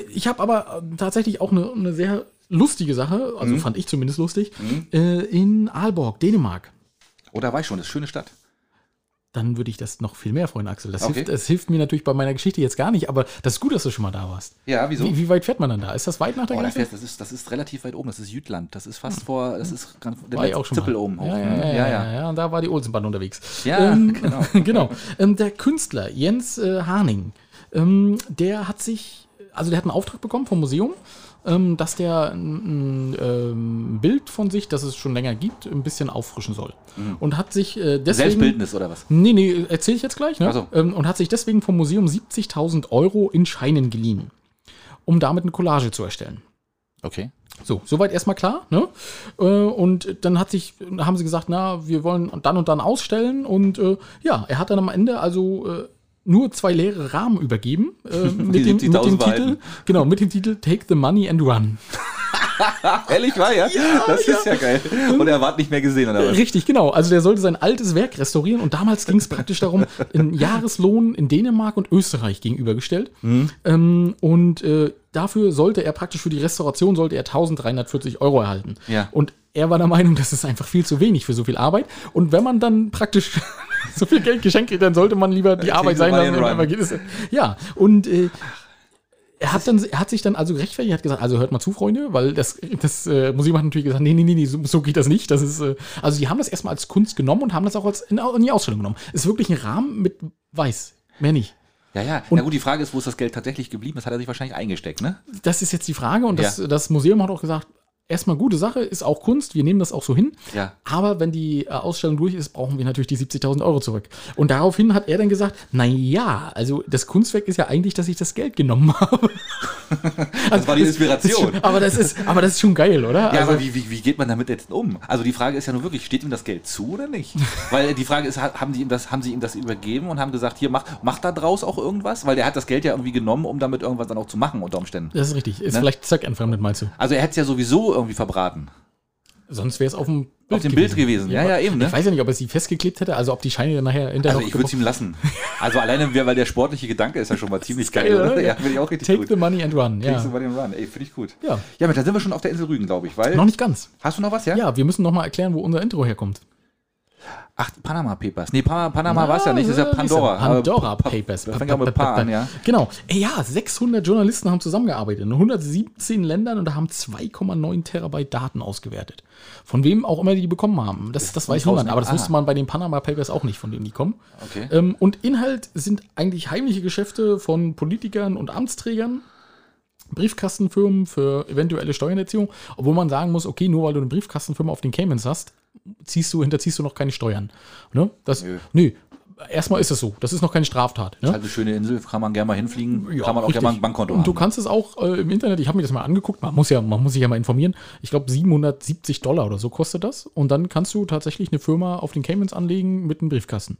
Ich habe aber äh, tatsächlich auch eine, eine sehr lustige Sache, also Mhm. fand ich zumindest lustig, äh, in Aalborg, Dänemark. Oh, da war ich schon, das ist eine schöne Stadt. Dann würde ich das noch viel mehr freuen, Axel. Das, Okay. hilft, das hilft mir natürlich bei meiner Geschichte jetzt gar nicht, aber das ist gut, dass du schon mal da warst. Ja, wieso? Wie, wie weit fährt man dann da? Ist das weit nach der Oh, da Grenze? fährst, das, ist, das ist relativ weit oben, das ist Jütland. Das ist fast vor, das ist ganz der War ich auch schon Zippel mal. oben hoch. Ja, ja, ja, ja, ja, ja. Und da war die Olsenbahn unterwegs. Ja, ähm, genau. genau. Ähm, der Künstler Jens äh, Harning, ähm, der hat sich, also der hat einen Auftrag bekommen vom Museum, ähm, dass der ein, ein ähm, Bild von sich, das es schon länger gibt, ein bisschen auffrischen soll. Und hat sich äh, deswegen... Selbstbildnis oder was? Nee, nee, erzähle ich jetzt gleich, ne? So. Ähm, und hat sich deswegen vom Museum 70.000 Euro in Scheinen geliehen, um damit eine Collage zu erstellen. Okay. So, soweit erstmal klar. Ne? Äh, Und dann hat sich, haben sie gesagt, na, wir wollen dann und dann ausstellen. Und äh, ja, er hat dann am Ende also äh, nur zwei leere Rahmen übergeben äh, mit, dem, mit 70.000 dem Titel, genau, mit dem Titel Take the Money and Run. Ehrlich war ja? das ist ja geil. Und er war nicht mehr gesehen, oder was? Richtig, genau. Also der sollte sein altes Werk restaurieren und damals ging es praktisch darum, einen Jahreslohn in Dänemark und Österreich gegenübergestellt. Mhm. Ähm, und äh, dafür sollte er praktisch für die Restauration sollte er 1340 Euro erhalten. Ja. Und er war der Meinung, das ist einfach viel zu wenig für so viel Arbeit. Und wenn man dann praktisch so viel Geld geschenkt kriegt, dann sollte man lieber die Arbeit the sein lassen. Aber geht es- Ja, und äh, er hat, dann, er hat sich dann also gerechtfertigt, hat gesagt, also hört mal zu, Freunde, weil das, das äh, Museum hat natürlich gesagt, nee, nee, nee, nee so, so geht das nicht. Das ist, äh, also die haben das erstmal als Kunst genommen und haben das auch als in, in die Ausstellung genommen. Ist wirklich ein Rahmen mit Weiß, mehr nicht. Ja, ja. Na gut, die Frage ist, wo ist das Geld tatsächlich geblieben? Das hat er sich wahrscheinlich eingesteckt, ne? Das ist jetzt die Frage und das, Ja. das Museum hat auch gesagt, erstmal gute Sache, ist auch Kunst, wir nehmen das auch so hin. Ja. Aber wenn die äh, Ausstellung durch ist, brauchen wir natürlich die 70.000 Euro zurück. Und daraufhin hat er dann gesagt, na ja, also das Kunstwerk ist ja eigentlich, dass ich das Geld genommen habe. Das war die Das Inspiration. ist schon, aber, das ist, aber das ist schon geil, oder? Ja, also, aber wie, wie, wie geht man damit jetzt um? Also die Frage ist ja nur wirklich, steht ihm das Geld zu oder nicht? Weil die Frage ist, ha- haben, die ihm das, haben sie ihm das übergeben und haben gesagt, hier, mach, mach da draus auch irgendwas? Weil der hat das Geld ja irgendwie genommen, um damit irgendwas dann auch zu machen unter Umständen. das ist richtig. Ist Ne? vielleicht zweckentfremdet, meinst du? Also er hätte es ja sowieso irgendwie verbraten. Sonst wäre es auf dem Auf dem Bild gewesen. Ja, ja, eben, ne? Ich weiß ja nicht, ob er sie festgeklebt hätte, also ob die Scheine dann nachher hinterher Also ich würde es ihm lassen. Also alleine, weil der sportliche Gedanke ist ja schon mal ziemlich geil, geil, oder? Ja, finde ich auch richtig Take gut. the money and run. Takes the Ja. money and run. Ey, finde ich gut. Ja. Ja, mit, dann sind wir schon auf der Insel Rügen, glaube ich. Weil, Noch nicht ganz. Hast du noch was, ja? Ja, wir müssen noch mal erklären, wo unser Intro herkommt. Ach, Panama Papers. Nee, Pa- Panama war es ja nicht, das ist ja äh, Pandora. Pandora Pa- Papers. Fängt ja mit Pa an, ja. Genau. Ey, ja, 600 Journalisten haben zusammengearbeitet in 117 Ländern und haben 2,9 Terabyte Daten ausgewertet. Von wem auch immer die die bekommen haben. Das, das weiß niemand. Aber das Ah. wusste man bei den Panama Papers auch nicht, von denen die kommen. Okay. Ähm, und Inhalt sind eigentlich heimliche Geschäfte von Politikern und Amtsträgern. Briefkastenfirmen für eventuelle Steuererziehung, obwohl man sagen muss, okay, nur weil du eine Briefkastenfirma auf den Caymans hast, ziehst du, hinterziehst du noch keine Steuern. Ne? Das, Nö. nö. Erstmal ist es so. Das ist noch keine Straftat. Ne? Halt eine schöne Insel, kann man gerne mal hinfliegen, Ja, kann man auch gerne mal ein Bankkonto Und du haben. kannst es auch äh, im Internet, ich habe mir das mal angeguckt, man muss ja, man muss sich ja mal informieren. Ich glaube 770 Dollar oder so kostet das. Und dann kannst du tatsächlich eine Firma auf den Caymans anlegen mit einem Briefkasten.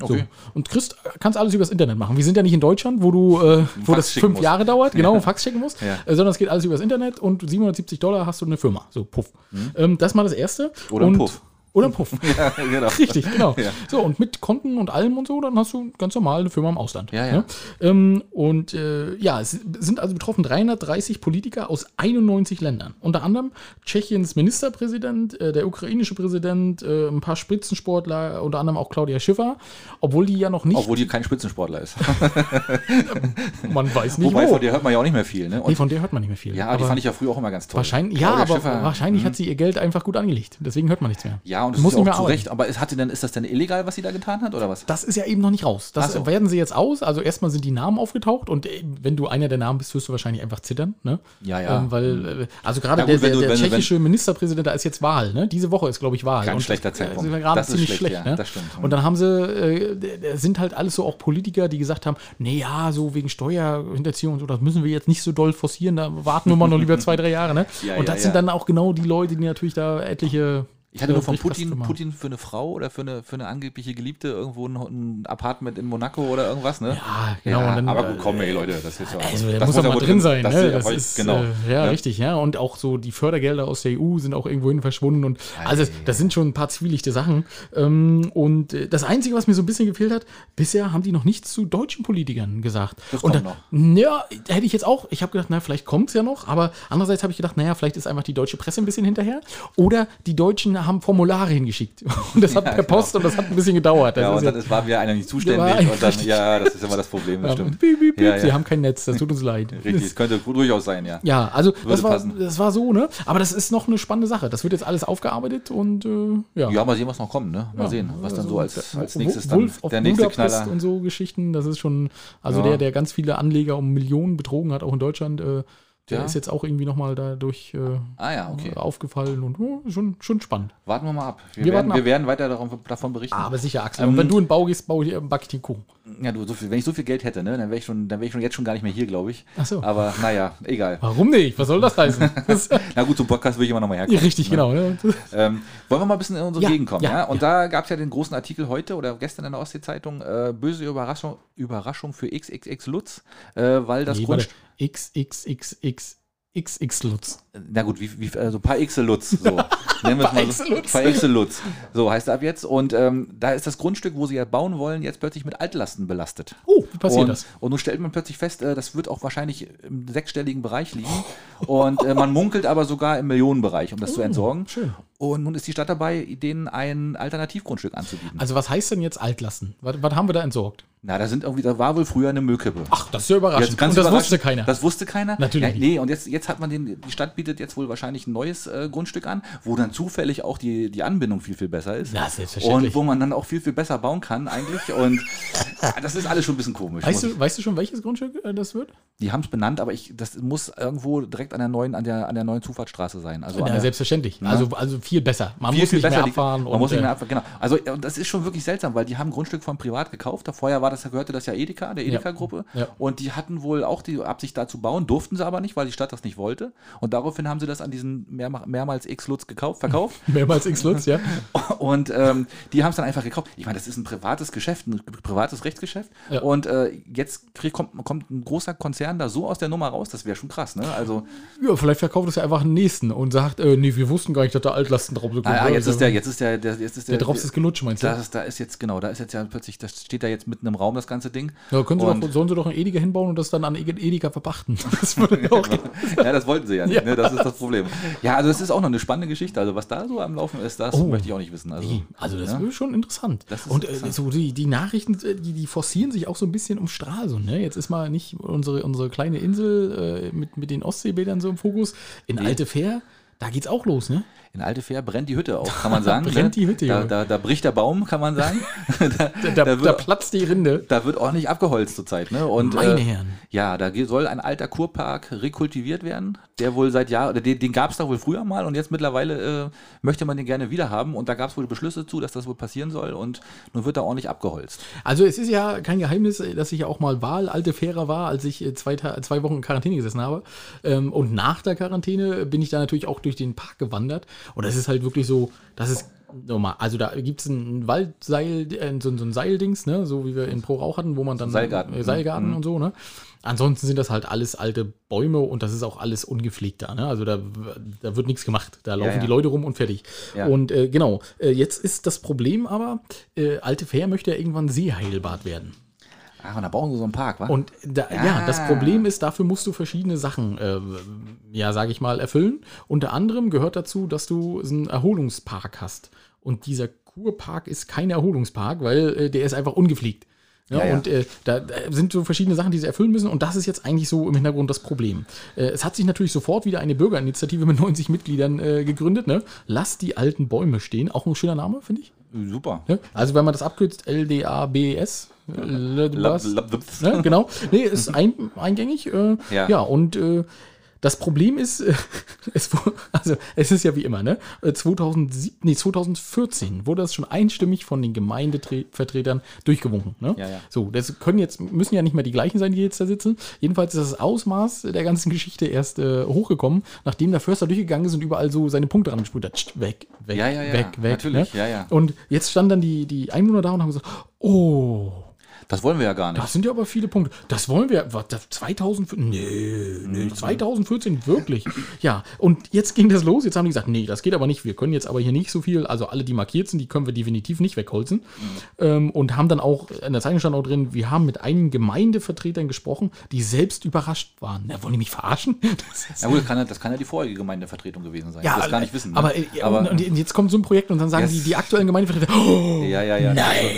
okay. So. Und kriegst, kannst alles übers Internet machen. Wir sind ja nicht in Deutschland, wo du, äh, wo das fünf musst. Jahre dauert, genau, einen Fax schicken musst, Ja. äh, sondern es geht alles übers Internet und 770 Dollar hast du eine Firma. So, puff. Ähm, das ist mal das Erste. Mhm. Oder ein und, Puff. Oder ein Puff. Ja, genau. Richtig, genau. Ja. So, und mit Konten und allem und so, dann hast du ganz normal eine Firma im Ausland. Ja, ja. Ne? Ähm, und äh, ja, es sind also betroffen 330 Politiker aus 91 Ländern. Unter anderem Tschechiens Ministerpräsident, äh, der ukrainische Präsident, äh, ein paar Spitzensportler, unter anderem auch Claudia Schiffer, obwohl die ja noch nicht, Obwohl die kein Spitzensportler ist. man weiß nicht Wobei, wo. von der hört man ja auch nicht mehr viel. Ne? nee, Und, von der hört man nicht mehr viel. ja, aber die fand ich ja früher auch immer ganz toll. Wahrscheinlich, ja, aber Schiffer. Wahrscheinlich hat sie ihr Geld einfach gut angelegt. Deswegen hört man nichts mehr. Ja, und es Muss ist ja auch zu Recht. Aber es hatte denn, ist das denn illegal, was sie da getan hat, oder was? Das ist ja eben noch nicht raus. Das so. werden sie jetzt aus. Also erstmal sind die Namen aufgetaucht und äh, wenn du einer der Namen bist, wirst du wahrscheinlich einfach zittern. Ne? Ja, ja. Ähm, weil, äh, also gerade der, wenn der, der wenn tschechische Ministerpräsident, da ist jetzt Wahl. Ne? Diese Woche ist, glaube ich, Wahl. Ganz Und schlechter das, Zeitpunkt. äh, sind wir gerade Das ist ziemlich schlecht, schlecht. ja, ne? das stimmt. Und dann haben sie, äh, d- sind halt alles so auch Politiker, die gesagt haben, nee, ja, so wegen Steuerhinterziehung und so, das müssen wir jetzt nicht so doll forcieren, da warten wir mal noch lieber zwei, drei Jahre. Ne? Ja, und ja, das sind ja. dann auch genau die Leute, die natürlich da etliche Ich hatte nur von Putin. Putin für eine Frau oder für eine, für eine angebliche Geliebte irgendwo ein, ein Apartment in Monaco oder irgendwas, ne? Ja, genau. Ja, und dann, aber gut, komm, ey, Leute, das ist ja. Also der das muss doch ja mal drin sein, das ne? Das ist, genau. Äh, ja, richtig, ja. Und auch so die Fördergelder aus der EU sind auch irgendwohin verschwunden. Und also das sind schon ein paar zwielichte Sachen. Ähm, und äh, das Einzige, was mir so ein bisschen gefehlt hat, bisher haben die noch nichts zu deutschen Politikern gesagt. Das und kommt da, noch. Ja, hätte ich jetzt auch, ich habe gedacht, na, vielleicht kommt es ja noch, aber andererseits habe ich gedacht, naja, vielleicht ist einfach die deutsche Presse ein bisschen hinterher. Oder die Deutschen wir haben Formulare hingeschickt. Und das hat Ja, per Post und das hat ein bisschen gedauert. Das ja, und ja- dann ist, war wieder einer nicht zuständig und dann, ja, das ist immer das Problem, das ja, stimmt. piep, piep, piep, Ja, Sie ja. haben kein Netz, das tut uns leid. Richtig, es könnte durchaus sein, ja. Ja, also das war, passen. das war so, ne? Aber das ist noch eine spannende Sache. Das wird jetzt alles aufgearbeitet und äh, ja. Ja, mal sehen, was noch kommt, ne? Mal Ja, sehen, was dann also so als, als Wo- nächstes Wolf dann of der nächste Budapest Knaller. und so Geschichten, das ist schon, also Ja. der, der ganz viele Anleger um Millionen betrogen hat, auch in Deutschland, äh, der Ja. ist jetzt auch irgendwie nochmal dadurch äh, Ah ja, okay. aufgefallen und oh, schon, schon spannend. Warten wir mal ab. Wir, Wir werden, wir ab. werden weiter darum, davon berichten. Aber sicher, Axel. Ähm, und wenn du in Bau gehst, bau ich, back ich den Kuchen. Ja, du, so viel, wenn ich so viel Geld hätte, ne, dann wäre ich, schon- dann wär ich schon jetzt schon gar nicht mehr hier, glaube ich. Ach so. Aber naja, egal. Warum nicht? Was soll das heißen? Das, Na gut, zum Podcast will ich immer noch mal ja, herkommen. richtig, ne? genau. Ne? Ähm, wollen wir mal ein bisschen in unsere Ja, Gegend kommen, ja? Und da gab es ja den großen Artikel heute oder gestern in der Ostsee-Zeitung, äh, böse Überraschung, Überraschung für XXX Lutz, äh, weil das Nee. Grundstück, XXXX XX Lutz. na gut, wie, wie, also paar Xe Lutz, so. Nennen wir es mal so. Paar Xe Lutz. So heißt er ab jetzt. Und ähm, da ist das Grundstück, wo sie ja bauen wollen, jetzt plötzlich mit Altlasten belastet. Oh, wie passiert und, das? Und nun stellt man plötzlich fest, äh, das wird auch wahrscheinlich im sechsstelligen Bereich liegen. Und äh, man munkelt aber sogar im Millionenbereich, um das zu entsorgen. Oh, schön. Und nun ist die Stadt dabei, denen ein Alternativgrundstück anzubieten. Also was heißt denn jetzt Altlasten? Was, was haben wir da entsorgt? Na, da sind irgendwie, da war wohl früher eine Müllkippe. Ach, das ist ja überraschend. Ganz und das wusste keiner. Das wusste keiner. Natürlich Ja, nee, und jetzt, jetzt hat man den, die Stadt bietet jetzt wohl wahrscheinlich ein neues äh, Grundstück an, wo dann zufällig auch die, die Anbindung viel, viel besser ist. Ja, selbstverständlich. Und wo man dann auch viel, viel besser bauen kann eigentlich. Und ja, das ist alles schon ein bisschen komisch. weißt, du, weißt du schon, welches Grundstück äh, das wird? Die haben es benannt, aber ich, das muss irgendwo direkt an der neuen, an der, an der neuen Zufahrtsstraße sein. Also Ja, der, selbstverständlich. Ja. Also, also viel besser. Man viel, muss viel nicht mehr besser. Die- abfahren. man muss nicht äh, mehr abfahren, genau. Also ja, und das ist schon wirklich seltsam, weil die haben ein Grundstück von privat gekauft. Da vorher war das, gehörte das ja Edeka, der Edeka-Gruppe. Ja. Und die hatten wohl auch die Absicht da zu bauen, durften sie aber nicht, weil die Stadt das nicht wollte. Und daraufhin haben sie das an diesen mehr, mehrmals X-Lutz gekauft, verkauft. Mehrmals X Lutz, ja. Und ähm, die haben es dann einfach gekauft. Ich meine, das ist ein privates Geschäft, ein privates Rechtsgeschäft. Ja. Und äh, jetzt krieg, kommt, kommt ein großer Konzern da so aus der Nummer raus, das wäre schon krass, ne? Also, Ja, vielleicht verkauft es ja einfach einen nächsten und sagt, äh, nee, wir wussten gar nicht, dass da Altlasten drauf sind. ah, ah, jetzt ist der, jetzt ist der, der jetzt ist der Drops ist gelutscht, meinst du? Das, da ist jetzt, genau, da ist jetzt ja plötzlich, das steht da jetzt mitten im Raum, das ganze Ding. Ja, können sie Und- doch, sollen sie doch einen Edeka hinbauen und das dann an Edeka verpachten. Das würde auch ja, das wollten sie ja nicht, Ja. Ne? das ist das Problem. Ja, also das ist auch noch eine spannende Geschichte. Also was da so am Laufen ist, das Oh. möchte ich auch nicht wissen. Also, Also das ja. ist schon interessant. Ist und äh, interessant. so die, die Nachrichten, äh, die, die forcieren sich auch so ein bisschen um Stralsund. Ne? Jetzt ist mal nicht unsere, unsere kleine Insel äh, mit, mit den Ostseebädern so im Fokus. In Nee. Alte Fähr, da geht's auch los, ne? In Alte Fähr brennt die Hütte auch, kann man sagen. brennt ne? die Hütte, da, da, da bricht der Baum, kann man sagen. da, Da, da, da da, wird, platzt die Rinde. da wird ordentlich abgeholzt zurzeit. Ne? Und, Meine äh, Herren. Ja, da soll ein alter Kurpark rekultiviert werden, der wohl seit Jahren, oder den, den gab es da wohl früher mal und jetzt mittlerweile äh, möchte man den gerne wieder haben und da gab es wohl Beschlüsse zu, dass das wohl passieren soll und nun wird da ordentlich abgeholzt. Also es ist ja kein Geheimnis, dass ich auch mal Wahlalte Fährer war, als ich äh, zwei, zwei Wochen in Quarantäne gesessen habe. Ähm, Und nach der Quarantäne bin ich da natürlich auch durch den Park gewandert. Und das ist halt wirklich so, das ist normal. Also da gibt es ein Waldseil, äh, so, so ein Seildings, ne? so wie wir in Pro auch hatten, wo man dann Seilgarten. Äh, Seilgarten Mhm. und so, ne? Ansonsten sind das halt alles alte Bäume und das ist auch alles ungepflegt da. Ne? Also da, da wird nichts gemacht. Da laufen ja. die Leute rum und fertig. Ja. Und äh, genau, äh, jetzt ist das Problem aber, äh, Alte Fähr möchte ja irgendwann Seeheilbad werden. Ah, und da bauen sie so einen Park, wa? Und da, ja. Ja. das Problem ist, dafür musst du verschiedene Sachen, äh, ja, sage ich mal, erfüllen. Unter anderem gehört dazu, dass du so einen Erholungspark hast. Und dieser Kurpark ist kein Erholungspark, weil äh, der ist einfach ungepflegt. Ja, Ja, ja. Und äh, da, da sind so verschiedene Sachen, die sie erfüllen müssen. Und das ist jetzt eigentlich so im Hintergrund das Problem. Äh, es hat sich natürlich sofort wieder eine Bürgerinitiative mit 90 Mitgliedern äh, gegründet. Ne? Lass die alten Bäume stehen. Auch ein schöner Name, finde ich. Super. Ne? Also wenn man das abkürzt, LDABS. Ne, genau. Nee, ist ein, eingängig. Äh, ja. Ja. und äh, das Problem ist, äh, es, also, es ist ja wie immer, ne? Äh, 2007, nee, 2014 wurde das schon einstimmig von den Gemeindevertretern durchgewunken. Ne? Ja, ja. So, das können jetzt, müssen ja nicht mehr die gleichen sein, die jetzt da sitzen. Jedenfalls ist das Ausmaß der ganzen Geschichte erst äh, hochgekommen, nachdem der Förster durchgegangen ist und überall so seine Punkte rangesprüht hat. Tsch, Weg, weg, ja, weg, weg. natürlich, ne? ja, ja. Und jetzt standen dann die, die Einwohner da und haben gesagt, oh, Das wollen wir ja gar nicht. Das sind ja aber viele Punkte. Das wollen wir. Was, das 2014? Nee, nee, 2014 wirklich. Ja, und jetzt ging das los. Jetzt haben die gesagt, nee, das geht aber nicht. Wir können jetzt aber hier nicht so viel. Also alle, die markiert sind, die können wir definitiv nicht wegholzen. Ähm, und haben dann auch, in der Zeitung stand auch drin, wir haben mit einigen Gemeindevertretern gesprochen, die selbst überrascht waren. Na, wollen die mich verarschen? Das Ja gut, das kann ja, das kann ja die vorige Gemeindevertretung gewesen sein. ja, das gar nicht wissen. Ne? Aber, äh, aber und, und jetzt kommt so ein Projekt und dann sagen Yes. die, die aktuellen Gemeindevertreter, oh, ja, ja, ja. Nein.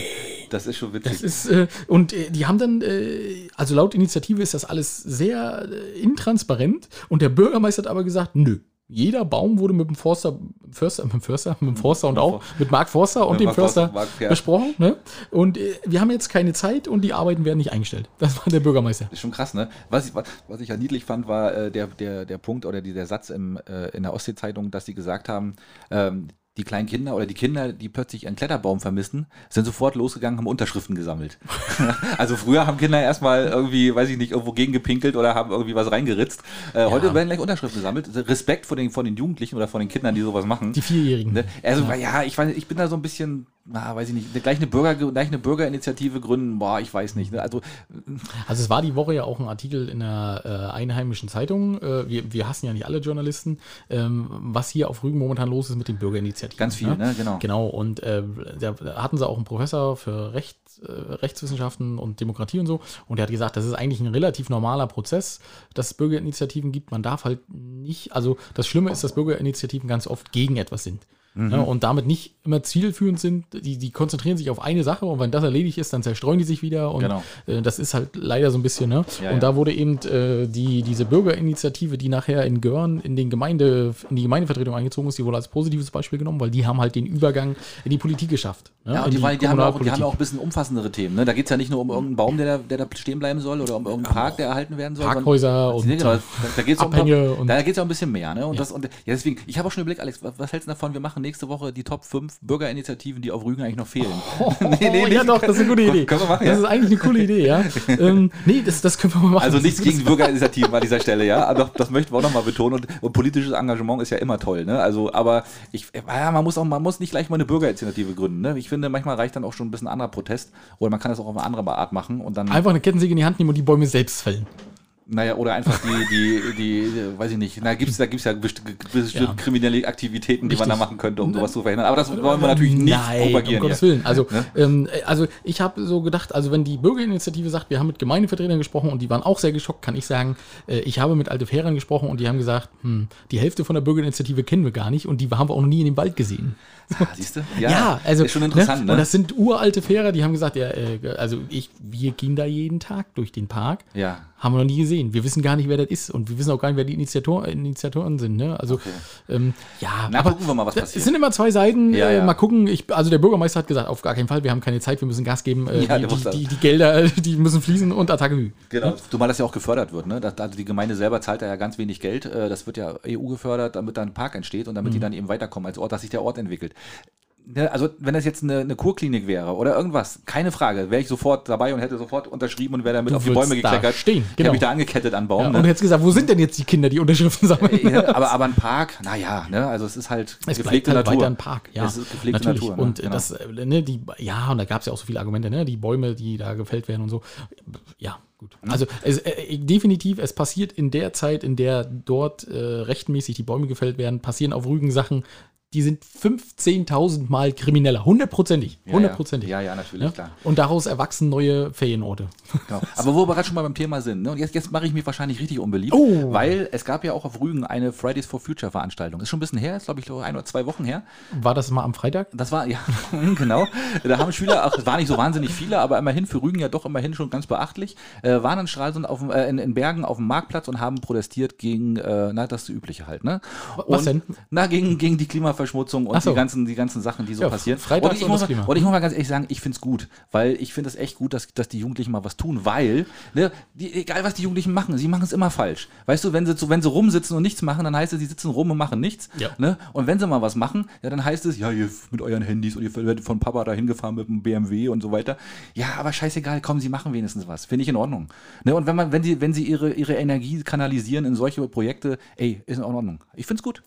Das ist schon witzig. Das ist, äh, und äh, die haben dann, äh, also laut Initiative ist das alles sehr äh, intransparent und der Bürgermeister hat aber gesagt, nö. Jeder Baum wurde mit dem Forster, Förster, mit dem Förster, mit dem Forster und auch mit Mark Forster und dem Mark Förster Forster, Mark, ja. besprochen. Ne? Und äh, wir haben jetzt keine Zeit und die Arbeiten werden nicht eingestellt. Das war der Bürgermeister. ist schon krass, ne? Was ich, was, was ich ja niedlich fand, war äh, der, der, der Punkt oder die, der Satz im, in der Ostsee-Zeitung, dass sie gesagt haben, ähm, die kleinen Kinder oder die Kinder, die plötzlich einen Kletterbaum vermissen, sind sofort losgegangen, haben Unterschriften gesammelt. also früher haben Kinder erstmal irgendwie, weiß ich nicht, irgendwo gegengepinkelt oder haben irgendwie was reingeritzt. Äh, Heute werden gleich Unterschriften gesammelt. Respekt vor den, vor den Jugendlichen oder vor den Kindern, die sowas machen. Die Vierjährigen. Ne? Also, ja, ich, weiß, ich bin da so ein bisschen, na, weiß ich nicht, gleich eine, Bürger, gleich eine Bürgerinitiative gründen, boah, ich weiß nicht. Ne? Also, Also es war die Woche ja auch ein Artikel in der äh, einheimischen Zeitung. Äh, wir, wir hassen ja nicht alle Journalisten, ähm, was hier auf Rügen momentan los ist mit den Bürgerinitiativen. Ganz viel, ne? Genau. Genau, und äh, da da hatten sie auch einen Professor für Recht, äh, Rechtswissenschaften und Demokratie und so. Und der hat gesagt, das ist eigentlich ein relativ normaler Prozess, dass es Bürgerinitiativen gibt. Man darf halt nicht, also das Schlimme ist, dass Bürgerinitiativen ganz oft gegen etwas sind. Mhm. Ja, und damit nicht immer zielführend sind. Die, die konzentrieren sich auf eine Sache und wenn das erledigt ist, dann zerstreuen die sich wieder. Und Genau. äh, das ist halt leider so ein bisschen, ne? Ja, und ja. da wurde eben äh, die, diese Bürgerinitiative, die nachher in Görn in, den Gemeinde, in die Gemeindevertretung eingezogen ist, die wurde als positives Beispiel genommen, weil die haben halt den Übergang in die Politik geschafft. Ne? Ja, und die, die, die, haben ja auch, die haben ja auch ein bisschen umfassendere Themen. Ne? Da geht es ja nicht nur um irgendeinen Baum, der da, der da stehen bleiben soll oder um irgendeinen Park, der erhalten werden soll. Parkhäuser und, äh, da, da geht es um, und- da ja um ein bisschen mehr. Ne? Und das, und, ja, deswegen, ich habe auch schon überlegt, Alex, was, was hältst du davon? Wir machen nächste Woche die Top 5 Bürgerinitiativen, die auf Rügen eigentlich noch fehlen. Oh, ja, doch, das ist eine gute Idee. Können wir machen, das ja? ist eigentlich eine coole Idee, ja. ähm, nee, das, das können wir mal machen. Also nichts gegen die Bürgerinitiativen an dieser Stelle, ja. Aber das möchten wir auch nochmal betonen. Und, und politisches Engagement ist ja immer toll, ne? Also, aber ich, ja, man muss auch, man muss nicht gleich mal eine Bürgerinitiative gründen, ne? Ich finde, manchmal reicht dann auch schon ein bisschen anderer Protest. Oder man kann das auch auf eine andere Art machen und dann. Einfach eine Kettensäge in die Hand nehmen und die Bäume selbst fällen. Naja, oder einfach die, die, die, äh, weiß ich nicht, na, gibt's, da gibt es ja besti- bestimmte Ja. kriminelle Aktivitäten, die man Richtig. da machen könnte, um sowas zu verhindern. Aber das wollen wir natürlich nicht Nein, propagieren. um Gottes hier. Willen. Also, Ne? ähm, äh, also ich habe so gedacht, also wenn die Bürgerinitiative sagt, wir haben mit Gemeindevertretern gesprochen und die waren auch sehr geschockt, kann ich sagen, äh, ich habe mit Alteferern gesprochen und die haben gesagt, hm, die Hälfte von der Bürgerinitiative kennen wir gar nicht und die haben wir auch noch nie in dem Wald gesehen. Ah, Siehst du? Ja, also Ist schon interessant, ne? Und das sind uralte Fährer, die haben gesagt, ja, äh, also ich, wir gehen da jeden Tag durch den Park. Ja. Haben wir noch nie gesehen. Wir wissen gar nicht, wer das ist und wir wissen auch gar nicht, wer die Initiator, Initiatoren sind. Ne? Also, ähm, ja, Na, gucken wir mal, was passiert. Es sind immer zwei Seiten. Ja, äh, ja. Mal gucken. Ich, also der Bürgermeister hat gesagt, auf gar keinen Fall, wir haben keine Zeit, wir müssen Gas geben. Äh, Ja, die, die, die, die Gelder, die müssen fließen und Attacke Hü. Genau. Zumal das ja auch gefördert wird, ne? Das, also die Gemeinde selber zahlt da ja ganz wenig Geld. Äh, Das wird ja EU gefördert, damit da ein Park entsteht und damit Mhm. die dann eben weiterkommen als Ort, dass sich der Ort entwickelt. Ne, Also, wenn das jetzt eine, eine Kurklinik wäre oder irgendwas, keine Frage, wäre ich sofort dabei und hätte sofort unterschrieben und wäre damit Du auf die Bäume gekleckert. stehen, Ich genau. habe mich da angekettet an Baum. Ja, ne? Und jetzt gesagt, wo sind denn jetzt die Kinder, die Unterschriften sammeln? Ja, aber, aber ein Park, naja, ne, also es ist halt Es gepflegte halt Natur. weiter ein Park, ja. Es ist gepflegte natürlich. Natur. Ne? Und Genau. das, äh, ne, die, ja, und da gab es ja auch so viele Argumente, ne? Die Bäume, die da gefällt werden und so. Ja, gut. Mhm. Also es, äh, definitiv, es passiert in der Zeit, in der dort äh, rechtmäßig die Bäume gefällt werden, passieren auf Rügen Sachen, die sind 15.000 Mal krimineller. Hundertprozentig. Ja, Hundertprozentig. Ja, ja, natürlich, Ja? klar. Und daraus erwachsen neue Ferienorte. Genau. Aber wo wir gerade schon mal beim Thema sind, ne? und jetzt, jetzt mache ich mich wahrscheinlich richtig unbeliebt, Oh. weil es gab ja auch auf Rügen eine Fridays for Future Veranstaltung. Ist schon ein bisschen her, ist glaube ich ein oder zwei Wochen her. War das mal am Freitag? Das war, ja, genau. Da haben Schüler, auch, es waren nicht so wahnsinnig viele, aber immerhin für Rügen ja doch immerhin schon ganz beachtlich, äh, waren in Stralsund auf äh, in, in Bergen auf dem Marktplatz und haben protestiert gegen, äh, na, das Übliche halt, ne? Was und, denn? Na, gegen, gegen die Klimaverschmutzung und Ach so. die, ganzen, die ganzen Sachen, die so Ja, passieren. freitags und, ich und muss Klima. und ich muss mal ganz ehrlich sagen, ich finde es gut, weil ich finde es echt gut, dass, dass die Jugendlichen mal was tun, weil, ne, die, egal was die Jugendlichen machen, sie machen es immer falsch. Weißt du, wenn sie, wenn sie rumsitzen und nichts machen, dann heißt es, sie sitzen rum und machen nichts. Ja. Ne? Und wenn sie mal was machen, ja, dann heißt es, ja, ihr mit euren Handys und ihr werdet von Papa da hingefahren mit dem BMW und so weiter. Ja, aber scheißegal, komm, sie machen wenigstens was. Finde ich in Ordnung. Ne? Und wenn man, wenn sie, wenn sie ihre, ihre Energie kanalisieren in solche Projekte, ey, ist in Ordnung. Ich finde es gut.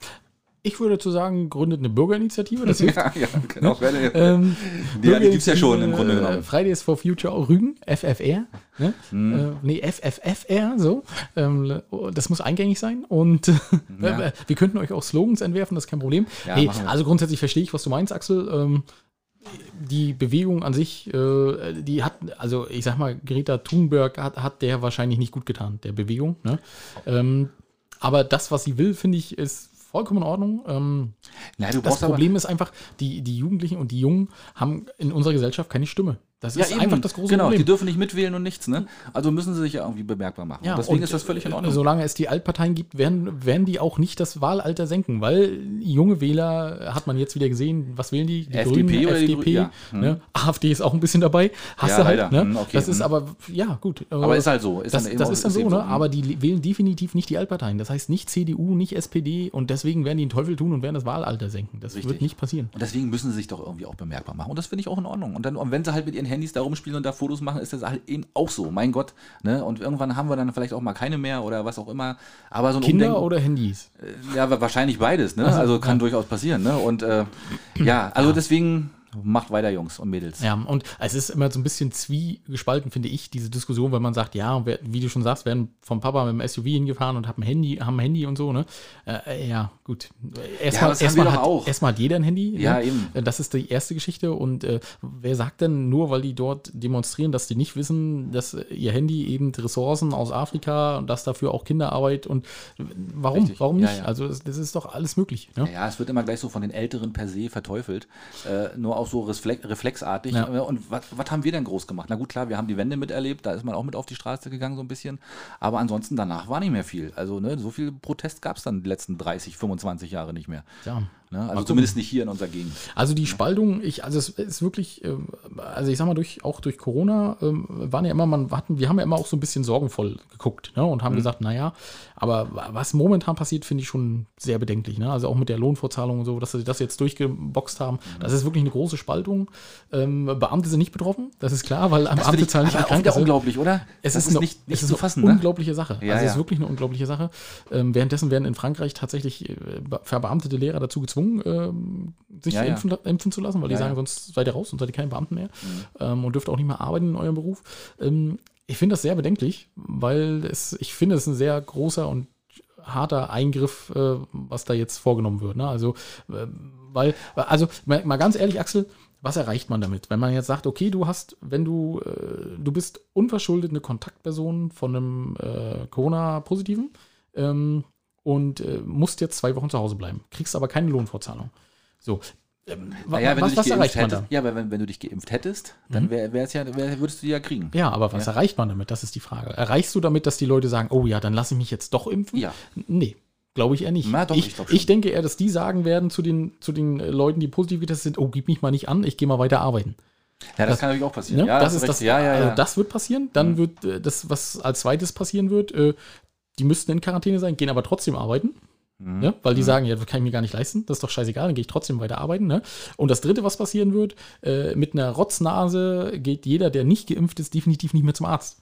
Ich würde zu sagen, gründet eine Bürgerinitiative. Das hilft. Ja, ja, genau. Ähm, Ja, die gibt's ja schon im Grunde äh, genommen. Fridays for Future auch Rügen, FFR. Ne? Hm. Äh, nee, FFFR, so. Ähm, das muss eingängig sein. Und Ja. äh, wir könnten euch auch Slogans entwerfen, das ist kein Problem. Ja, wir. also grundsätzlich verstehe ich, was du meinst, Axel. Ähm, die Bewegung an sich, äh, die hat, also ich sag mal, Greta Thunberg hat, hat der wahrscheinlich nicht gut getan, der Bewegung. Ne? Ähm, aber das, was sie will, finde ich, ist vollkommen in Ordnung. Ähm, Na, das Problem ist einfach, die, die Jugendlichen und die Jungen haben in unserer Gesellschaft keine Stimme. Das ja, ist eben, einfach das große genau, Problem. die dürfen nicht mitwählen und nichts, ne? Also müssen sie sich ja irgendwie bemerkbar machen. Ja, deswegen ist das völlig in äh, Ordnung. Solange es die Altparteien gibt, werden, werden die auch nicht das Wahlalter senken, weil junge Wähler, hat man jetzt wieder gesehen, was wählen die? Die FDP oder die FDP, Grü- ja. Hm. ne? AfD ist auch ein bisschen dabei. Hast Ja, du halt, ne? Hm, okay, Das ist hm. aber, ja, gut. Aber ist halt so. Ist das, dann eben das ist dann so, ne? so, hm. Aber die wählen definitiv nicht die Altparteien. Das heißt nicht CDU, nicht SPD und deswegen werden die den Teufel tun und werden das Wahlalter senken. Das Richtig. wird nicht passieren. Und deswegen müssen sie sich doch irgendwie auch bemerkbar machen. Und das finde ich auch in Ordnung. Und, dann, und wenn sie halt mit ihren Handys da rumspielen und da Fotos machen, ist das halt eben auch so. Mein Gott. Ne? Und irgendwann haben wir dann vielleicht auch mal keine mehr oder was auch immer. Aber so ein Kinder Umdenken, oder Handys? Ja, wa- wahrscheinlich beides. Ne? Also, Also, kann ja. durchaus passieren. Ne? Und äh, ja, also deswegen macht weiter, Jungs und Mädels. Ja, und es ist immer so ein bisschen zwiegespalten, finde ich, diese Diskussion, wenn man sagt, ja, wie du schon sagst, werden vom Papa mit dem SUV hingefahren und haben ein Handy, haben ein Handy und so, ne? Äh, ja, gut. Erstmal wir doch hat, erstmal hat jeder ein Handy. Ja, ne? eben. Äh, Das ist die erste Geschichte. Und äh, wer sagt denn nur, weil die dort demonstrieren, dass die nicht wissen, dass ihr Handy eben Ressourcen aus Afrika und dass dafür auch Kinderarbeit und äh, warum? Richtig. Warum Ja, nicht? ja. Also das, das ist doch alles möglich. Ne? Ja, es wird immer gleich so von den Älteren per se verteufelt. Äh, nur auch so reflex reflexartig. Ja. Äh, Und was, was haben wir denn groß gemacht? Na gut, klar, wir haben die Wende miterlebt, da ist man auch mit auf die Straße gegangen so ein bisschen. Aber ansonsten danach war nicht mehr viel. Also ne, so viel Protest gab es dann die letzten 30, 25 Jahre nicht mehr. Ja. Ne? Also gucken. zumindest nicht hier in unserer Gegend. Also die Spaltung, ich, also es ist wirklich, ähm, also ich sag mal, durch, auch durch Corona ähm, waren ja immer, man hatten, wir haben ja immer auch so ein bisschen sorgenvoll geguckt ne, und haben Mhm. gesagt, naja, aber was momentan passiert, finde ich schon sehr bedenklich. Ne? Also auch mit der Lohnfortzahlung und so, dass sie das jetzt durchgeboxt haben, Mhm. das ist wirklich eine große Spaltung. Ähm, Beamte sind nicht betroffen, das ist klar, weil am Beamte ich zahlen nicht an Krankenkasse. unglaublich, oder? Es das ist, eine, nicht, nicht es ist eine fassen. Ne? unglaubliche Sache. Ja, also es ja. ist wirklich eine unglaubliche Sache. Ähm, währenddessen werden in Frankreich tatsächlich äh, be- verbeamtete Lehrer dazu gezwungen, ähm, sich Ja, ja. Impfen, impfen zu lassen, weil die sagen, sonst seid ihr raus und seid ihr keine Beamten mehr ähm, und dürft auch nicht mehr arbeiten in eurem Beruf. Ähm, ich finde das sehr bedenklich, weil es, ich finde, es ist ein sehr großer und harter Eingriff, äh, was da jetzt vorgenommen wird. Ne? Also, äh, weil, also mal, mal ganz ehrlich, Axel, was erreicht man damit? Wenn man jetzt sagt, okay, du hast, wenn du, äh, du bist unverschuldet eine Kontaktperson von einem äh, Corona-Positiven ähm, und äh, musst jetzt zwei Wochen zu Hause bleiben, kriegst aber keine Lohnfortzahlung. So. Ähm, Naja, wenn was was erreicht man hättest, da? Mhm. ja, aber wenn, wenn du dich geimpft hättest, dann wär, wär's ja, wär, würdest du die ja kriegen. Ja, aber was erreicht man damit? Das ist die Frage. Erreichst du damit, dass die Leute sagen, oh ja, dann lasse ich mich jetzt doch impfen? Ja. Nee, glaube ich eher nicht. Na doch, ich, ich ich denke eher, dass die sagen werden zu den, zu den äh, Leuten, die positiv getestet sind, oh, gib mich mal nicht an, ich gehe mal weiter arbeiten. Ja, das, Das- kann natürlich auch passieren. Ne? Ja, das hast ist recht. das, Ja, ja, ja. Also das wird passieren. Dann wird äh, das, was als zweites passieren wird, äh, die müssten in Quarantäne sein, gehen aber trotzdem arbeiten. Mhm. Ne? Weil die sagen, ja, das kann ich mir gar nicht leisten, das ist doch scheißegal, dann gehe ich trotzdem weiter arbeiten. Ne? Und das dritte, was passieren wird, äh, mit einer Rotznase geht jeder, der nicht geimpft ist, definitiv nicht mehr zum Arzt.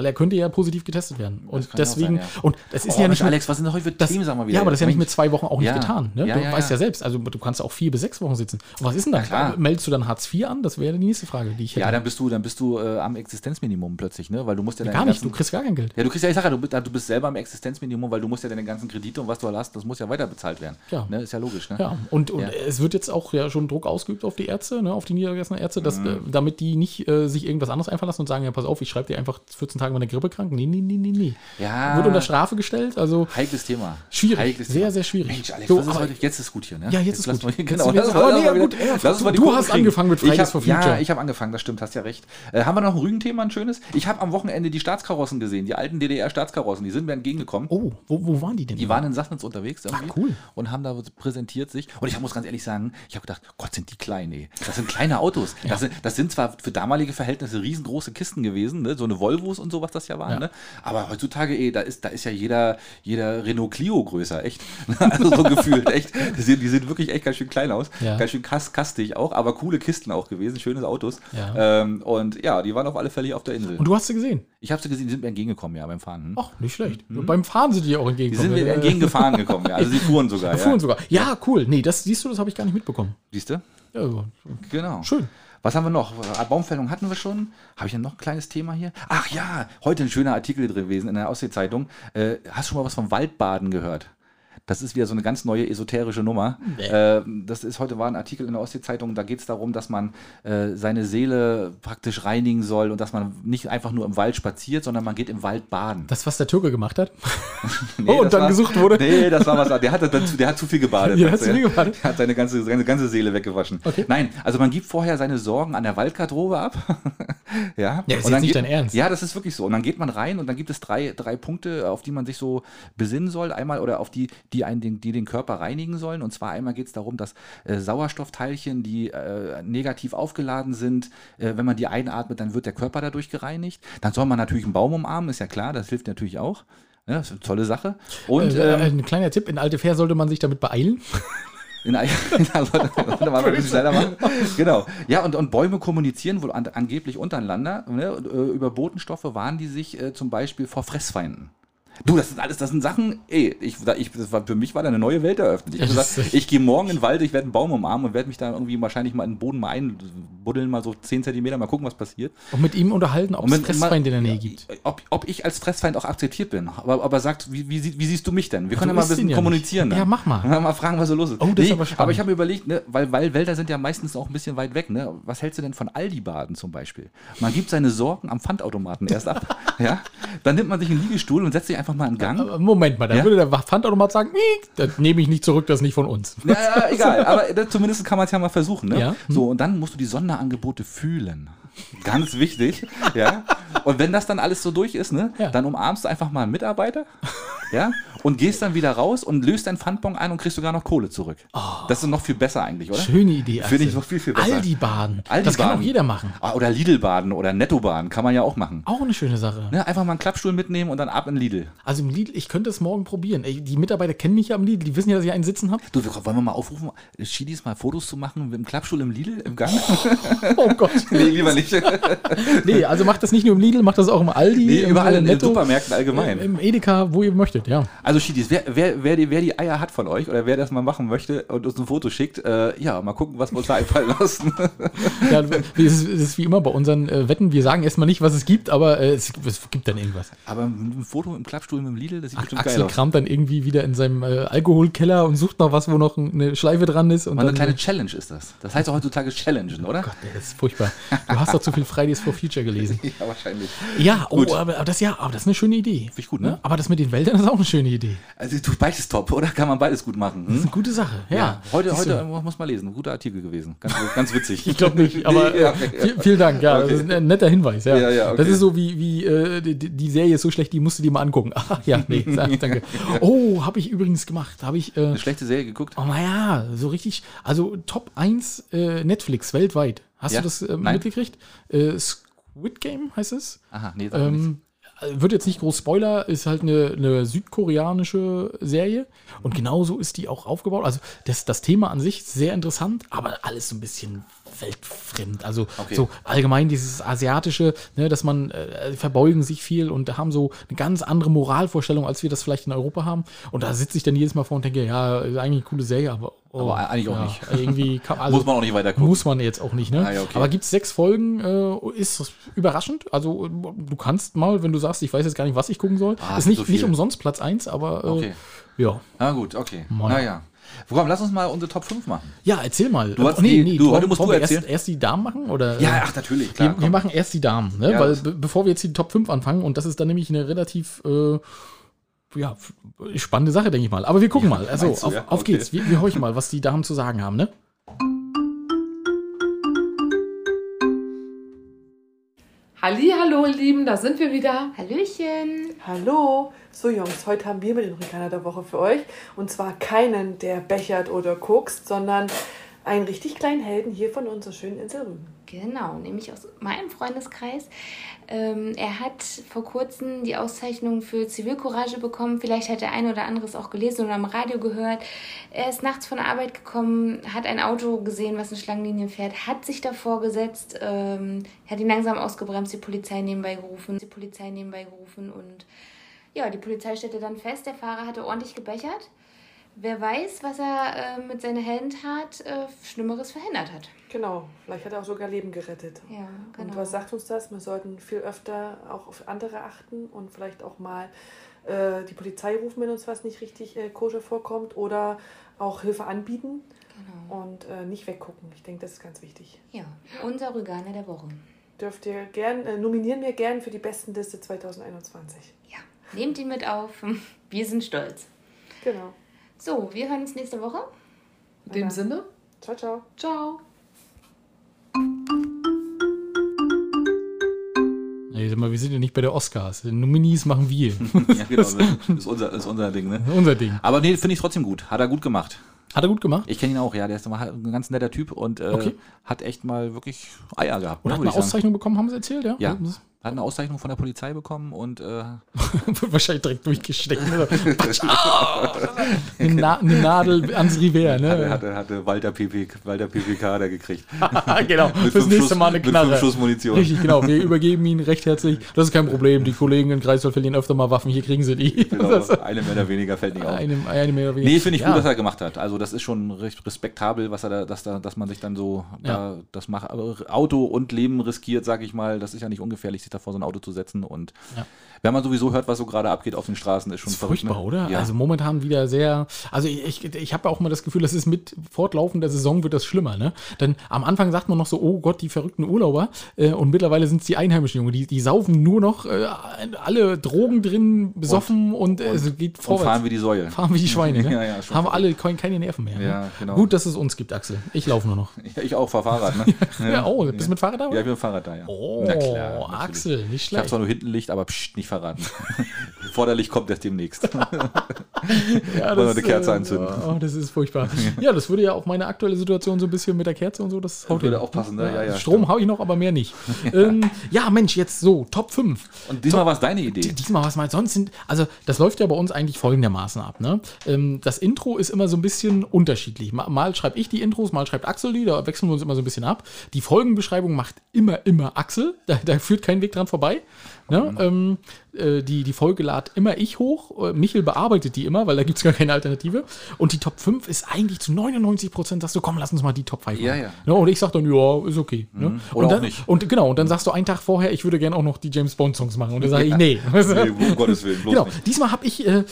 Weil er könnte ja positiv getestet werden. Und deswegen, sein, ja. und das ist oh, ja nicht mit- Alex, was sind denn heute für das, Themen, sag mal wieder. ja, aber das ist ja nicht mit zwei Wochen auch nicht Ja. getan. Ne? Ja, du weißt ja. selbst, also du kannst auch vier bis sechs Wochen sitzen. Und was ist denn da? Meldest du dann Hartz IV an? Das wäre die nächste Frage, die ich hätte. Ja, dann bist du, dann bist du äh, am Existenzminimum plötzlich, ne? Weil du musst ja gar nicht, du kriegst gar kein Geld. Ja, du kriegst ja, ich sag ja, du, bist- du bist selber am Existenzminimum, weil du musst ja deine ganzen Kredite und was du hast, das muss ja weiter bezahlt werden. Ja. Ne? Ist ja logisch, ne? Ja, und, und es wird jetzt auch ja schon Druck ausgeübt auf die Ärzte, ne, auf die niedergelassenen Ärzte, dass, Mhm. äh, damit die nicht äh, sich irgendwas anderes einfallen lassen und sagen, ja, pass auf, ich schreibe dir einfach 14 Tage mal eine Grippe krank. Nee, nee, nee, nee, nee. Ja. Wird unter Strafe gestellt, also Heikles Thema. Schwierig. Heikles Sehr, Thema. sehr schwierig. Mensch, Alex, So, ist heute? Jetzt ist gut hier, ne? Ja, jetzt ist lass gut. Mal, genau, Jetzt ist- aber nee, gut, die du Kurve hast kriegen. angefangen mit Fridays hab, for Future. Ja, ich habe angefangen, das stimmt, hast ja recht. Äh, haben wir noch ein Rügen-Thema, ein schönes? Ich habe am Wochenende die Staatskarossen gesehen, die alten DDR-Staatskarossen, die sind mir entgegengekommen. Oh, wo, wo waren die denn? Die waren in Sassnitz unterwegs irgendwie Ach, cool. und haben da präsentiert sich. Und ich muss ganz ehrlich sagen, ich habe gedacht, Gott, sind die klein, ey. Das sind kleine Autos. Das, sind, das sind zwar für damalige Verhältnisse riesengroße Kisten gewesen, ne? so eine Volvos und so, was das ja war. Ja. Ne? Aber heutzutage, ey, da ist, da ist ja jeder, jeder Renault Clio größer, echt. also so gefühlt, echt. Die sehen, die sehen wirklich echt ganz schön klein aus. Ja. Ganz schön kas kastig auch, aber coole Kisten auch gewesen, schöne Autos. Ja. Ähm, und ja, die waren auf alle Fälle auf der Insel. Und du hast sie gesehen? ich habe sie gesehen, die sind mir entgegengekommen, ja, beim Fahren. Hm? Ach, nicht schlecht. Beim Fahren sind die auch Mhm. Die entgegengekommen. sind mir entgegengefahren gekommen, ja. Also sie fuhren sogar. Fuhren ja. sogar. Ja, cool. Nee, das siehst du, das habe ich gar nicht mitbekommen. Siehst du? Ja, so. Genau. Schön. Was haben wir noch? Baumfällung hatten wir schon. Habe ich ja noch ein kleines Thema hier? Ach ja, heute ein schöner Artikel drin gewesen in der Ostsee-Zeitung. Äh, hast du schon mal was vom Waldbaden gehört? Das ist wieder so eine ganz neue esoterische Nummer. Äh, das ist heute war ein Artikel in der Ostsee-Zeitung, da geht es darum, dass man äh, seine Seele praktisch reinigen soll und dass man nicht einfach nur im Wald spaziert, sondern man geht im Wald baden. Das, was der Türke gemacht hat? Nee, Oh, und dann war- gesucht wurde? Nee, das war was. Der hat, der hat zu viel gebadet. Meinst hat zu viel gebadet? Der hat seine ganze, seine ganze Seele weggewaschen. Okay. Nein, also man gibt vorher seine Sorgen an der Waldgarderobe ab. ja. Ja, ist Und dann nicht geht, dein Ernst. Ja, das ist wirklich so. Und dann geht man rein und dann gibt es drei, drei Punkte, auf die man sich so besinnen soll. Einmal oder auf die, die einen, den, die den Körper reinigen sollen. Und zwar einmal geht es darum, dass äh, Sauerstoffteilchen, die äh, negativ aufgeladen sind, äh, wenn man die einatmet, dann wird der Körper dadurch gereinigt. Dann soll man natürlich einen Baum umarmen, ist ja klar, das hilft natürlich auch. Ja, das ist eine tolle Sache. Und äh, ähm, ein kleiner Tipp: In Alte Fair sollte man sich damit beeilen. in schneller machen. Genau. Ja, und, und Bäume kommunizieren wohl an, angeblich untereinander. Ne? Äh, über Botenstoffe warnen die sich äh, zum Beispiel vor Fressfeinden. Du, das sind alles, das sind Sachen, ey, ich, ich, das war, für mich war da eine neue Welt eröffnet. Ich habe gesagt, ich gehe morgen in den Wald, ich werde einen Baum umarmen und werde mich da irgendwie wahrscheinlich mal in den Boden mal einbuddeln, mal so 10 Zentimeter, mal gucken, was passiert. Und mit ihm unterhalten, ob es Fressfeinde in der Nähe gibt. Ob, ob ich als Fressfeind auch akzeptiert bin. Aber, aber sagt, wie, wie, wie siehst du mich denn? Wir können ja du mal ein bisschen ja kommunizieren. nicht. Ja, mach mal. Mal fragen, was so los ist. Oh, das ist aber spannend. aber ich habe mir überlegt, ne, weil, weil Wälder sind ja meistens auch ein bisschen weit weg. Ne? Was hältst du denn von Aldi-Baden zum Beispiel? Man gibt seine Sorgen am Pfandautomaten erst ab. ja? Dann nimmt man sich einen Liegestuhl und setzt sich einfach mal in Gang. Moment mal, dann Ja? würde der Pfandautomat sagen, "Miek, das nehme ich nicht zurück, das ist nicht von uns. Ja, ja, egal, aber zumindest kann man es ja mal versuchen. Ne? Ja. So, und dann musst du die Sonderangebote fühlen. Ganz wichtig. ja. Und wenn das dann alles so durch ist, ne, Ja. dann umarmst du einfach mal einen Mitarbeiter ja, und gehst dann wieder raus und löst deinen Pfandbon ein und kriegst sogar noch Kohle zurück. Das ist noch viel besser eigentlich, oder? Schöne Idee. Finde ich noch viel, viel besser. Aldi-Baden. Aldi das kann auch jeder machen. Ah, Oder Lidl-Baden oder Netto-Baden kann man ja auch machen. Auch eine schöne Sache. Ne, einfach mal einen Klappstuhl mitnehmen und dann ab in Lidl. Also im Lidl, ich könnte es morgen probieren. Ey, die Mitarbeiter kennen mich ja am Lidl, die wissen ja, dass ich einen sitzen habe. Du, wollen wir mal aufrufen, Schiedis mal Fotos zu machen mit dem Klappstuhl im Lidl im Gang? Oh Gott. nee, lieber nicht. Nee, also macht das nicht nur im Lidl, macht das auch im Aldi, Nee, im überall in den Netto, Supermärkten allgemein. Im Edeka, wo ihr möchtet, ja. Also Schiedis, wer, wer, wer, die, wer die Eier hat von euch oder wer das mal machen möchte und uns ein Foto schickt, äh, ja, mal gucken, was wir uns da einfallen lassen. ja es, ist, wie immer bei unseren äh, Wetten, wir sagen erstmal nicht, was es gibt, aber äh, es, es gibt dann irgendwas. Aber ein Foto im Klappstuhl mit dem Lidl, das sieht bestimmt Axel geil aus. kramt dann irgendwie wieder in seinem äh, Alkoholkeller und sucht noch was, wo noch eine Schleife dran ist. Und Und eine kleine Challenge ist das. Das heißt auch heutzutage Challengen, oder? Gott, ey, das ist furchtbar. Du hast doch zu viel Fridays for Future gelesen. Ja, wahrscheinlich. Ja, oh, aber, aber das ja, aber das ist eine schöne Idee. Finde ich gut, ne? Aber das mit den Wäldern ist auch eine schöne Idee. Also du beides top, oder? Kann man beides gut machen. Das ist Hm? eine gute Sache. Ja. Heute, Siehst heute du. muss man lesen. Ein guter Artikel gewesen. Ganz, ganz witzig. Ich glaube nicht, aber Nee, ja, ja. viel- vielen Dank. Ja, Okay. das ist ein netter Hinweis. Ja, Ja, ja, okay. Das ist so wie, wie äh, die, die Serie ist so schlecht, die musst du dir mal angucken. Ach ja, nee, danke. Oh, habe ich übrigens gemacht. Habe ich. Äh, Eine schlechte Serie geguckt? oh, naja, so richtig. Also Top 1 äh, Netflix weltweit. Hast Ja? du das äh, mitgekriegt? Äh, Squid Game heißt es. Aha, nee, nichts. Ähm, wird jetzt nicht groß Spoiler, ist halt eine, eine südkoreanische Serie und genauso ist die auch aufgebaut. Also das, das Thema an sich sehr interessant, aber alles so ein bisschen weltfremd. Also Okay. so allgemein dieses asiatische, ne, dass man äh, verbeugen sich viel und haben so eine ganz andere Moralvorstellung, als wir das vielleicht in Europa haben. Und da sitze ich dann jedes Mal vor und denke, ja, eigentlich eine coole Serie, aber, oh, Aber eigentlich auch ja, nicht. Irgendwie kann, also, Muss man auch nicht weiter gucken. muss man jetzt auch nicht, ne? Ah, ja, okay. Aber gibt es sechs Folgen, äh, ist überraschend. Also du kannst mal, wenn du sagst, ich weiß jetzt gar nicht, was ich gucken soll. Ah, ist so nicht, viel. nicht umsonst Platz 1, aber äh, Okay. ja. Na gut, okay. Naja. Komm, lass uns mal unsere Top 5 machen. Ja, erzähl mal. Du hast die- du, heute musst du wir erst, erzählen. erst die Damen machen? Oder, Ja, ach, natürlich, klar. wir, wir machen erst die Damen, ne? Ja, weil be bevor wir jetzt die Top 5 anfangen, und das ist dann nämlich eine relativ äh, ja, spannende Sache, denke ich mal. Aber wir gucken mal. Also, du, auf, ja? auf Okay. geht's. Wir, wir horchen mal, was die Damen zu sagen haben, ne? Hallo, ihr Lieben, da sind wir wieder. Hallöchen. Hallo. So Jungs, heute haben wir mit den Rikaner der Woche für euch. Und zwar keinen, der bechert oder kokst, sondern einen richtig kleinen Helden hier von unserer schönen Insel Rügen. Genau, nämlich aus meinem Freundeskreis. Ähm, er hat vor kurzem die Auszeichnung für Zivilcourage bekommen. Vielleicht hat der eine oder andere es auch gelesen oder am Radio gehört. Er ist nachts von der Arbeit gekommen, hat ein Auto gesehen, was eine Schlangenlinie fährt, hat sich davor gesetzt, ähm, hat ihn langsam ausgebremst, die Polizei nebenbei gerufen, die Polizei nebenbei gerufen und ja, die Polizei stellte dann fest, der Fahrer hatte ordentlich gebechert. Wer weiß, was er äh, mit seiner Heldentat äh, Schlimmeres verhindert hat. Genau, vielleicht hat er auch sogar Leben gerettet. Ja, genau. Und was sagt uns das? Wir sollten viel öfter auch auf andere achten und vielleicht auch mal äh, die Polizei rufen, wenn uns was nicht richtig äh, koscher vorkommt oder auch Hilfe anbieten Genau. und äh, nicht weggucken. Ich denke, das ist ganz wichtig. Ja, unser Rüganer der Woche. Dürft ihr gern, äh, nominieren wir gern für die besten Liste 2021. Ja, nehmt ihn mit auf. Wir sind stolz. Genau. So, wir hören uns nächste Woche. In dem. Sinne, Ciao, ciao. ciao. Ey, sag mal, wir sind ja nicht bei der Oscars. Die Nominees machen wir. Ja, genau. Das ist unser, ist unser Ding, ne? Unser Ding. Aber nee, finde ich trotzdem gut. Hat er gut gemacht. Hat er gut gemacht? Ich kenne ihn auch, ja. Der ist mal ein ganz netter Typ und äh, Okay. hat echt mal wirklich Eier gehabt. Und ne, hat eine. Auszeichnung bekommen, haben sie erzählt, ja? Ja, hat eine Auszeichnung von der Polizei bekommen und äh, wird wahrscheinlich direkt durchgesteckt. Ne? eine, Na eine Nadel ans Revers, hatte, ne? hatte, hatte Walter, PP, Walter PPK da gekriegt. genau, Mit fürs nächste Schuss- Mal eine mit fünf Knarre. Schuss Munition. Richtig, genau. Wir übergeben ihn recht herzlich. Das ist kein Problem. Die Kollegen in Greifswald verlieren öfter mal Waffen. Hier kriegen sie die. Genau, eine Männer weniger fällt nicht auf. eine, eine mehr oder weniger. Nee, finde ich Ja. gut, was er gemacht hat. Also das ist schon recht respektabel, was er da, dass, da, dass man sich dann so Ja. da, das macht. Aber Auto und Leben riskiert, sag ich mal. Das ist ja nicht ungefährlich, sich da vor so ein Auto zu setzen. Und Ja. Wenn man sowieso hört, was so gerade abgeht auf den Straßen, ist schon ist furchtbar, ne? oder? Ja. Also momentan wieder sehr. Also ich, ich, ich habe auch mal das Gefühl, das ist mit fortlaufender Saison wird das schlimmer, ne? Denn am Anfang sagt man noch so, oh Gott, die verrückten Urlauber. Äh, und mittlerweile sind es die einheimischen Junge, die, die saufen nur noch äh, alle Drogen drin, besoffen und, äh, es geht und vorwärts. fahren wie die Säue. Fahren wie die Schweine, ne? Ja, ja, Haben alle kein, keine Nerven mehr. Ja, ne? genau. Gut, dass es uns gibt, Axel. Ich laufe nur noch. Ja, ich auch, fahr Fahrrad. Ne? Ja, oh, bist du mit Fahrrad da? Ja, oder? ich bin mit Fahrrad da, ja. Oh, Na klar, natürlich. Axel, nicht Ich habe schlecht. zwar nur hinten Licht, aber pst, nicht verraten. Forderlich kommt erst demnächst. Ja, wir eine Kerze äh, anzünden? Oh, das ist furchtbar. ja, das würde ja auch meine aktuelle Situation so ein bisschen mit der Kerze und so, das haut Würde hin. auch passen, ne? Ja, ja, Strom hau ich noch, aber mehr nicht. ähm, ja, Mensch, jetzt so, Top 5. Und diesmal war es deine Idee. Diesmal was mal sonst sind, also das läuft ja bei uns eigentlich folgendermaßen ab. Ne? Ähm, das Intro ist immer so ein bisschen unterschiedlich. Mal, schreibe ich die Intros, mal schreibt Axel die, da wechseln wir uns immer so ein bisschen ab. Die Folgenbeschreibung macht immer, immer Axel, da, da führt kein Weg dran vorbei. Ne? Ähm, äh, die, die Folge lad immer ich hoch, Äh, Michel bearbeitet die immer, weil da gibt es gar keine Alternative. Und die Top 5 ist eigentlich zu 99 Prozent, sagst du, komm, lass uns mal die Top 5 Ja, machen. ja. Ne? Und ich sag dann, ja, ist okay. Ne? Oder und auch dann, nicht. Und genau, und dann sagst du einen Tag vorher, ich würde gerne auch noch die James Bond Songs machen. Und dann sage ich, nee. Nee, um Gottes Willen, bloß Genau, nicht. diesmal habe ich, äh,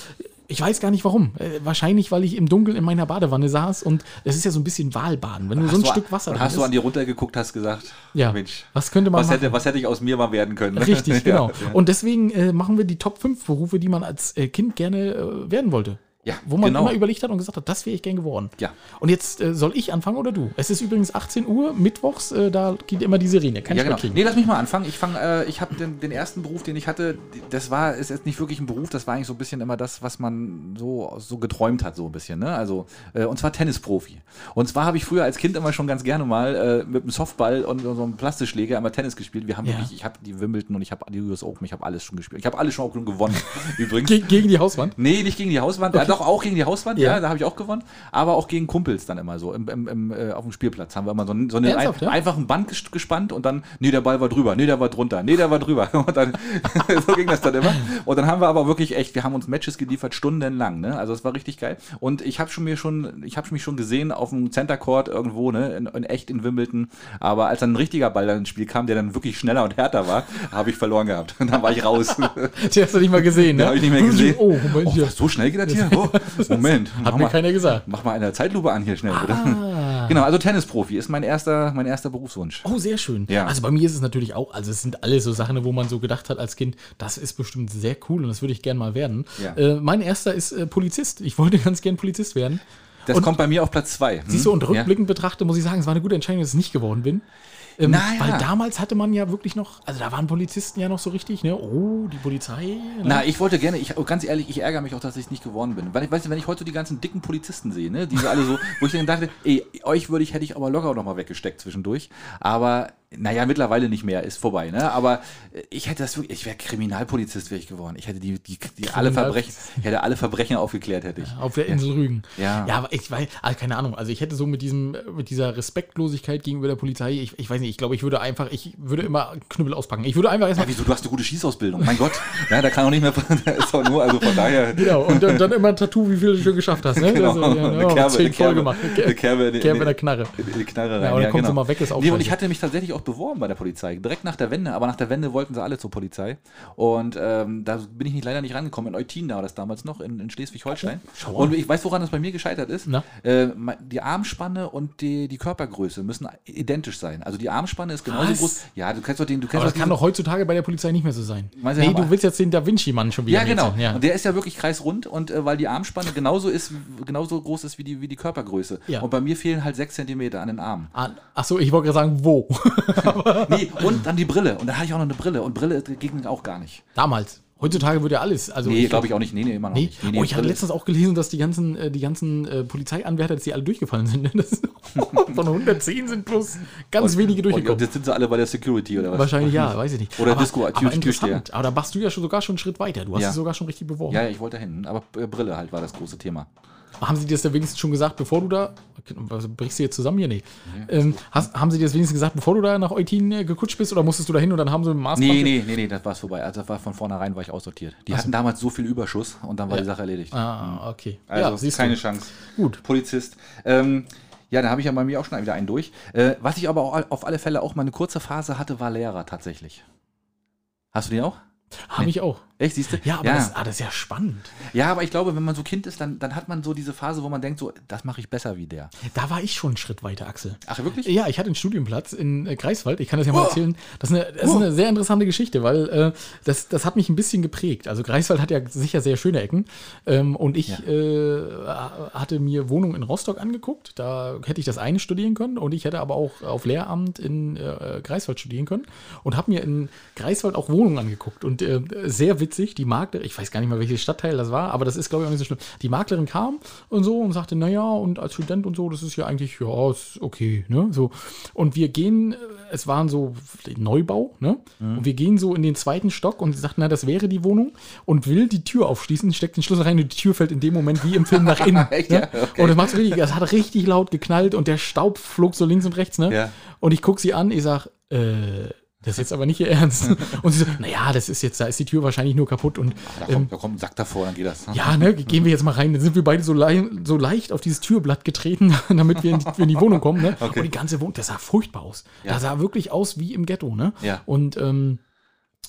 ich weiß gar nicht warum. Äh, wahrscheinlich, weil ich im Dunkeln in meiner Badewanne saß und es ist ja so ein bisschen Walbaden. Wenn nur so ein du- Stück Wasser drin hast du an dir runtergeguckt, hast gesagt, Ja, Mensch, was könnte man was machen? hätte, was hätte ich aus mir mal werden können? Richtig, genau. Ja, ja. Und deswegen äh, machen wir die Top 5 Berufe, die man als äh, Kind gerne äh, werden wollte. Ja, Wo man genau. immer überlegt hat und gesagt hat, das wäre ich gern geworden. Ja. Und jetzt äh, soll ich anfangen oder du? Es ist übrigens 18 Uhr, mittwochs, äh, da geht immer die Sirene. Kann Ja, ich genau. mitkriegen. Nee, lass mich mal anfangen. Ich fange, äh, ich habe den, den ersten Beruf, den ich hatte, das war, ist jetzt nicht wirklich ein Beruf, das war eigentlich so ein bisschen immer das, was man so, so geträumt hat, so ein bisschen, ne? Also, äh, und zwar Tennisprofi. Und zwar habe ich früher als Kind immer schon ganz gerne mal äh, mit einem Softball und so einem Plastikschläger immer Tennis gespielt. Wir haben Ja. wirklich, ich habe die Wimbledon und ich habe die US Open, ich habe alles schon gespielt. Ich habe alles schon auch schon gewonnen, übrigens. Ge gegen die Hauswand? Nee, nicht gegen die Hauswand. Ja, doch, auch gegen die Hauswand, Ja. ja, da habe ich auch gewonnen. Aber auch gegen Kumpels dann immer so. Im, im, im, äh, auf dem Spielplatz haben wir immer so, ein- so eine Ernsthaft, ja? einfach ein Band ges- gespannt und dann, nee, der Ball war drüber, nee, der war drunter, nee, der war drüber. Und dann, so ging das dann immer. Und dann haben wir aber wirklich echt, wir haben uns Matches geliefert, stundenlang, ne? Also es war richtig geil. Und ich habe schon mir schon, ich habe mich schon gesehen auf dem Center Court irgendwo, ne, in, in echt in Wimbledon. Aber als dann ein richtiger Ball dann ins Spiel kam, der dann wirklich schneller und härter war, habe ich verloren gehabt. Und dann war ich raus. Die hast du nicht mal gesehen, ne? Ja, habe ich nicht mehr gesehen. Oh, oh, so schnell geht das hier? Moment. Hat mir mal, keiner gesagt. Mach mal eine Zeitlupe an hier schnell, bitte. Ah. Genau, also Tennisprofi ist mein erster, mein erster Berufswunsch. Oh, sehr schön. Ja. Also bei mir ist es natürlich auch, also es sind alles so Sachen, wo man so gedacht hat als Kind, das ist bestimmt sehr cool und das würde ich gern mal werden. Ja. Äh, mein erster ist äh, Polizist. Ich wollte ganz gern Polizist werden. Das Und- kommt bei mir auf Platz zwei. Hm? Siehst du, und Ja. rückblickend betrachtet muss ich sagen, es war eine gute Entscheidung, dass ich es nicht geworden bin. Ähm, Na ja. Weil damals hatte man ja wirklich noch, also da waren Polizisten ja noch so richtig, ne? Oh, die Polizei. Ne? Na, ich wollte gerne, ich, ganz ehrlich, ich ärgere mich auch, dass ich es nicht geworden bin. Weil ich weiß, wenn ich heute die ganzen dicken Polizisten sehe, ne, die so alle so, wo ich dann dachte, ey, euch würde ich, hätte ich aber locker noch mal weggesteckt zwischendurch. Aber, naja, mittlerweile nicht mehr, ist vorbei, ne? Aber äh, ich hätte das wirklich, ich wäre Kriminalpolizist wäre ich geworden. Ich hätte die, die, die alle Verbrechen, ich hätte alle Verbrechen aufgeklärt, hätte ich. Auf der Insel Rügen. Ja. Ja, aber ich weiß, also keine Ahnung. Also ich hätte so mit diesem, mit dieser Respektlosigkeit gegenüber der Polizei, ich, ich weiß nicht, ich glaube, ich würde einfach, ich würde immer Knüppel auspacken. Ich würde einfach Ja, erstmal. wieso, du hast eine gute Schießausbildung, mein Gott. Ja, da kann auch nicht mehr, ist doch nur, also von daher. Genau, und dann, dann immer ein Tattoo, wie viel du schon geschafft hast, ne? Genau, Also, ja, eine ja, Kerbe, zehn eine voll Kerbe, gemacht. eine Kerbe in- Kerbe in in- der Knarre. In die Knarre rein. Ja, und dann kommt sie mal weg, ist auch Nee, und ich hatte mich tatsächlich auch beworben bei der Polizei. Direkt nach der Wende, aber nach der Wende wollten sie alle zur Polizei. Und ähm, da bin ich nicht, leider nicht rangekommen. In Eutin war das damals noch, in, in Schleswig-Holstein. An. Und ich weiß, woran das bei mir gescheitert ist. Äh, die Armspanne und die, die Körpergröße müssen identisch sein. Also die Armspanne ist genauso Was? groß. Ja, du kennst doch den, du kennst Aber das kann doch heutzutage bei der Polizei nicht mehr so sein. Meinst Nee, du willst jetzt den Da Vinci-Mann schon wieder Ja, genau. Ja. Und der ist ja wirklich kreisrund und äh, weil die Armspanne genauso ist, genauso groß ist wie die, wie die Körpergröße. Ja. Und bei mir fehlen halt sechs Zentimeter an den Armen. Ah, Ach so, ich wollte gerade sagen, wo? Nee, und dann die Brille. Und da hatte ich auch noch eine Brille. Und Brille ging auch gar nicht. Damals. Heutzutage wird ja alles. Also Nee, glaube ich auch nicht. Nee, nee, immer noch Nee. nicht. Nee, nee, oh, ich hatte letztens auch gelesen, dass die ganzen, äh, die ganzen äh, Polizeianwärter, dass die alle durchgefallen sind. ne? Das, von 110 sind bloß ganz wenige Und durchgekommen. jetzt sind sie alle bei der Security oder was? Wahrscheinlich ja, weiß ich nicht. Oder aber, Disco, aber interessant. Aber da warst du ja schon sogar schon einen Schritt weiter. Du hast Ja. dich sogar schon richtig beworben. Ja, ja, ich wollte hin. Aber äh, Brille halt war das große Thema. Haben sie dir das denn wenigstens schon gesagt, bevor du da. Was, brichst du jetzt zusammen hier? Nee. Ähm, hast, haben sie dir das wenigstens gesagt, bevor du da nach Eutin äh, gekutscht bist oder musstest du da hin und dann haben sie einen Maßband? Nee, nee, nee, nee, das war es vorbei. Also das war von vornherein war ich aussortiert. Die hatten damals so viel Überschuss und dann war die Sache erledigt. Ah, okay. Also ja, keine du. Chance. Gut. Polizist. Ähm, ja, da habe ich ja bei mir auch schon wieder einen durch. Äh, was ich aber auch, auf alle Fälle auch mal eine kurze Phase hatte, war Lehrer tatsächlich. Hast du den auch? Habe ich auch. Echt, siehst du? Ja, aber ja. Das, ah, das ist ja spannend. ja, aber ich glaube, wenn man so Kind ist, dann, dann hat man so diese Phase, wo man denkt, so, das mache ich besser wie der. Da war ich schon einen Schritt weiter, Axel. Ach, wirklich? Ja, ich hatte einen Studienplatz in äh, Greifswald. Ich kann das ja mal erzählen. Das ist eine, das ist eine sehr interessante Geschichte, weil äh, das, das hat mich ein bisschen geprägt. Also Greifswald hat ja sicher sehr schöne Ecken. Ähm, und ich äh, hatte mir Wohnungen in Rostock angeguckt. Da hätte ich das eine studieren können. Und ich hätte aber auch auf Lehramt in äh, Greifswald studieren können. Und habe mir in Greifswald auch Wohnungen angeguckt. Und äh, sehr witzig, die Maklerin, ich weiß gar nicht mal, welches Stadtteil das war, aber das ist, glaube ich, auch nicht so schlimm. Die Maklerin kam und so und sagte, naja, und als Student und so, das ist ja eigentlich, ja, ist okay, ne? So. Und wir gehen, äh, es waren so Neubau, ne? Und wir gehen so in den zweiten Stock und sie sagt, na, das wäre die Wohnung und will die Tür aufschließen, steckt den Schlüssel rein und die Tür fällt in dem Moment wie im Film nach innen. Ne? ja? Okay. Und es macht richtig, es hat richtig laut geknallt und der Staub flog so links und rechts, ne? Ja. Und ich gucke sie an, ich sag, äh, das ist jetzt aber nicht ihr Ernst. Und sie so, naja, das ist jetzt, da ist die Tür wahrscheinlich nur kaputt und Da ähm, kommt, da kommt ein Sack davor, dann geht das. ne? ja, ne, gehen wir jetzt mal rein. Dann sind wir beide so, lei so leicht auf dieses Türblatt getreten, damit wir in, die- in die Wohnung kommen. Ne? Okay. Und die ganze Wohnung, das sah furchtbar aus. Ja. Das sah wirklich aus wie im Ghetto. Ne? Ja. Und ähm,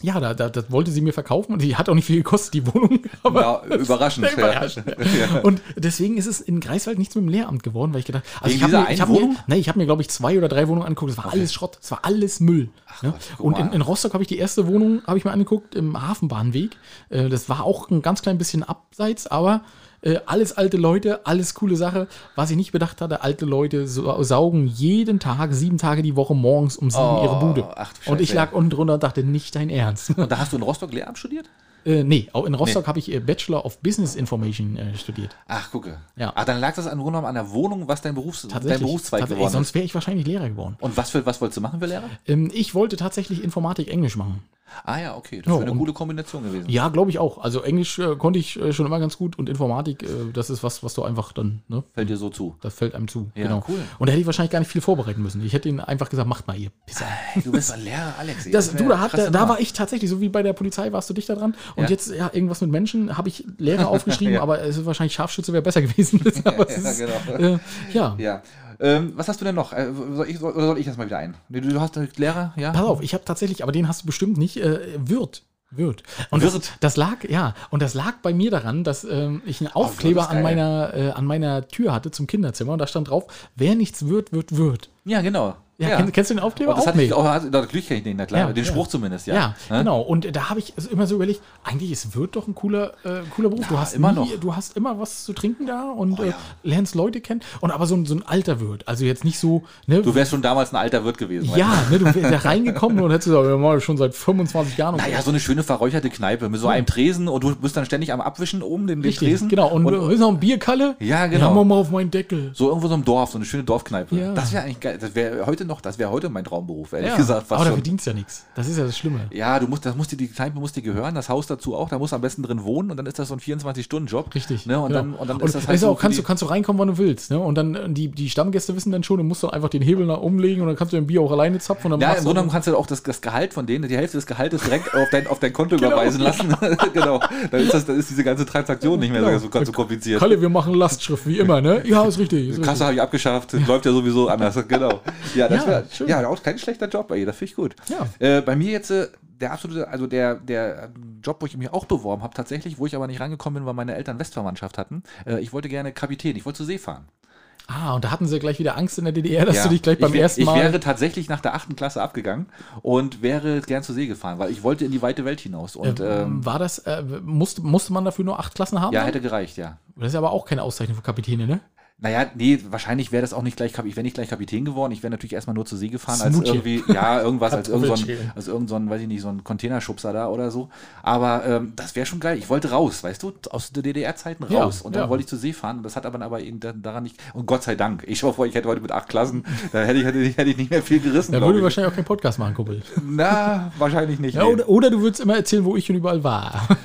ja, da, da, das wollte sie mir verkaufen und die hat auch nicht viel gekostet, die Wohnung. Aber Ja, überraschend. ja. Überraschend, ja. Und deswegen ist es in Greifswald nichts mit dem Lehramt geworden, weil ich gedacht, also ich habe mir, ich hab mir, nee, ich habe mir glaube ich zwei oder drei Wohnungen angeguckt. Es war alles Schrott, es war alles Müll. ne? Gott, guck Und in, in Rostock habe ich die erste Wohnung habe ich mir angeguckt im Hafenbahnweg. Äh, Das war auch ein ganz klein bisschen abseits, aber äh, alles alte Leute, alles coole Sache. Was ich nicht bedacht hatte, alte Leute saugen jeden Tag, sieben Tage die Woche morgens um sieben Oh, ihre Bude. ach und ich lag unten drunter und dachte, nicht dein Ernst. Und da hast du in Rostock Lehramt studiert? Äh, nee, auch in Rostock habe ich äh, Bachelor of Business Information äh, studiert. Ach, gucke. Ja. Ah, dann lag das an, an der Wohnung, was dein, Berufs dein. Berufszweig geworden sonst ist. wäre ich wahrscheinlich Lehrer geworden. Und was, für, was wolltest du machen für Lehrer? Ähm, ich wollte tatsächlich Informatik Englisch machen. Ah ja, okay. Das Ja, wäre eine gute Kombination gewesen. Ja, glaube ich auch. Also Englisch äh, konnte ich äh, schon immer ganz gut und Informatik, äh, das ist was, was du einfach dann, ne? Fällt dir so zu. Das fällt einem zu. Ja, genau. cool. Und da hätte ich wahrscheinlich gar nicht viel vorbereiten müssen. Ich hätte ihnen einfach gesagt, macht mal ihr Pisser. Du bist ein Lehrer, Alex. Das, wär du, da, hat, da, da war ich tatsächlich, so wie bei der Polizei warst du dichter dran. Und Ja. jetzt, ja, irgendwas mit Menschen, habe ich Lehrer aufgeschrieben, Ja. aber es ist wahrscheinlich Scharfschütze wäre besser gewesen. aber Ja, ist, genau. äh, ja. Ja. Ähm, was hast du denn noch? Äh, soll ich, oder soll ich das mal wieder ein? Du, du hast einen Lehrer, ja? Pass auf, ich habe tatsächlich, aber den hast du bestimmt nicht, äh, Wirt. Wirt. Und Das, Wirt? das lag, ja, und das lag bei mir daran, dass ähm, ich einen Aufkleber ist an meiner, äh, an meiner Tür hatte zum Kinderzimmer und da stand drauf, wer nichts wird, wird, wird. Ja, genau. Ja, Kennst, kennst du den Aufkleber das auch? ich Nee. auch, also, natürlich kenne ich den, na klar. Ja, den ja. Spruch zumindest, ja. Ja, genau. Und da habe ich also immer so überlegt, eigentlich es wird doch ein cooler, äh, cooler Beruf. du hast immer nie, noch. Oh Du hast immer was zu trinken da und äh, ja. lernst Leute kennen. Und aber so ein, so ein alter Wirt. Also jetzt nicht so, ne? Du wärst schon damals ein alter Wirt gewesen. ja, ne, du wärst da reingekommen und hättest gesagt, wir machen schon seit 25 Jahren. Naja, so eine schöne verräucherte Kneipe mit so einem Tresen und du bist dann ständig am Abwischen oben, den, den Tresen. genau. Und, und ist noch ein Bierkalle? Ja, genau. Ja, mal auf meinen Deckel. so irgendwo so im Dorf, so eine schöne Dorfkneipe. Ja. Das wäre eigentlich geil. Das wäre heute noch, das wäre heute mein Traumberuf, ehrlich Ja, gesagt. Aber da verdienst ja nichts. Das ist ja das Schlimme. Ja, du musst, das muss dir, die Kneipe muss dir gehören, das Haus dazu auch, da musst du am besten drin wohnen und dann ist das so ein 24-Stunden-Job. Richtig. Ne? Und, genau. dann, und dann ist das halt weißt du so auch, kannst, du, kannst du reinkommen, wann du willst. Ne? Und dann die, die Stammgäste wissen dann schon, du musst dann einfach den Hebel nach umlegen und dann kannst du dein Bier auch alleine zapfen. Und dann Ja, im Grunde genommen kannst du auch das, das Gehalt von denen, die Hälfte des Gehaltes direkt auf dein, auf dein Konto Genau. überweisen lassen. genau. Dann ist, das, dann ist diese ganze Transaktion nicht mehr Genau. so, so kompliziert. Kalle, wir machen Lastschrift, wie immer, ne? Ja, ist richtig. Ist Kasse habe ich abgeschafft, läuft ja sowieso anders. Genau. Ja, das Ja, schön. ja, auch kein schlechter Job, ey, das finde ich gut. Ja. Äh, bei mir jetzt äh, der absolute, also der, der Job, wo ich mich auch beworben habe, tatsächlich, wo ich aber nicht rangekommen bin, weil meine Eltern Westverwandtschaft hatten. Äh, ich wollte gerne Kapitän, ich wollte zur See fahren. Ah, und da hatten sie gleich wieder Angst in der DDR, dass Ja. du dich gleich beim ich, ersten Ich Mal. wäre tatsächlich nach der achten Klasse abgegangen und wäre gern zur See gefahren, weil ich wollte in die weite Welt hinaus. Und ähm, war das, äh, musste, musste man dafür nur acht Klassen haben? ja, dann? hätte gereicht, ja. Das ist aber auch keine Auszeichnung für Kapitäne, ne? Naja, nee, wahrscheinlich wäre das auch nicht gleich, ich wäre nicht gleich Kapitän geworden. Ich wäre natürlich erstmal nur zur See gefahren, als Smoothie. irgendwie, ja, irgendwas, als irgend so ein, als irgend so ein, weiß ich nicht, so ein Containerschubser da oder so. Aber ähm, das wäre schon geil. Ich wollte raus, weißt du, aus der DDR-Zeiten Ja, raus. und dann ja. wollte ich zur See fahren. Und das hat aber, aber eben da- daran nicht, und Gott sei Dank. Ich hoffe, ich hätte heute mit acht Klassen, da hätte ich, hätte ich, hätte ich nicht mehr viel gerissen. Da würde ich. wahrscheinlich auch keinen Podcast machen, Kumpel. Na, wahrscheinlich nicht. Ja, nee. oder, oder du würdest immer erzählen, wo ich schon überall war.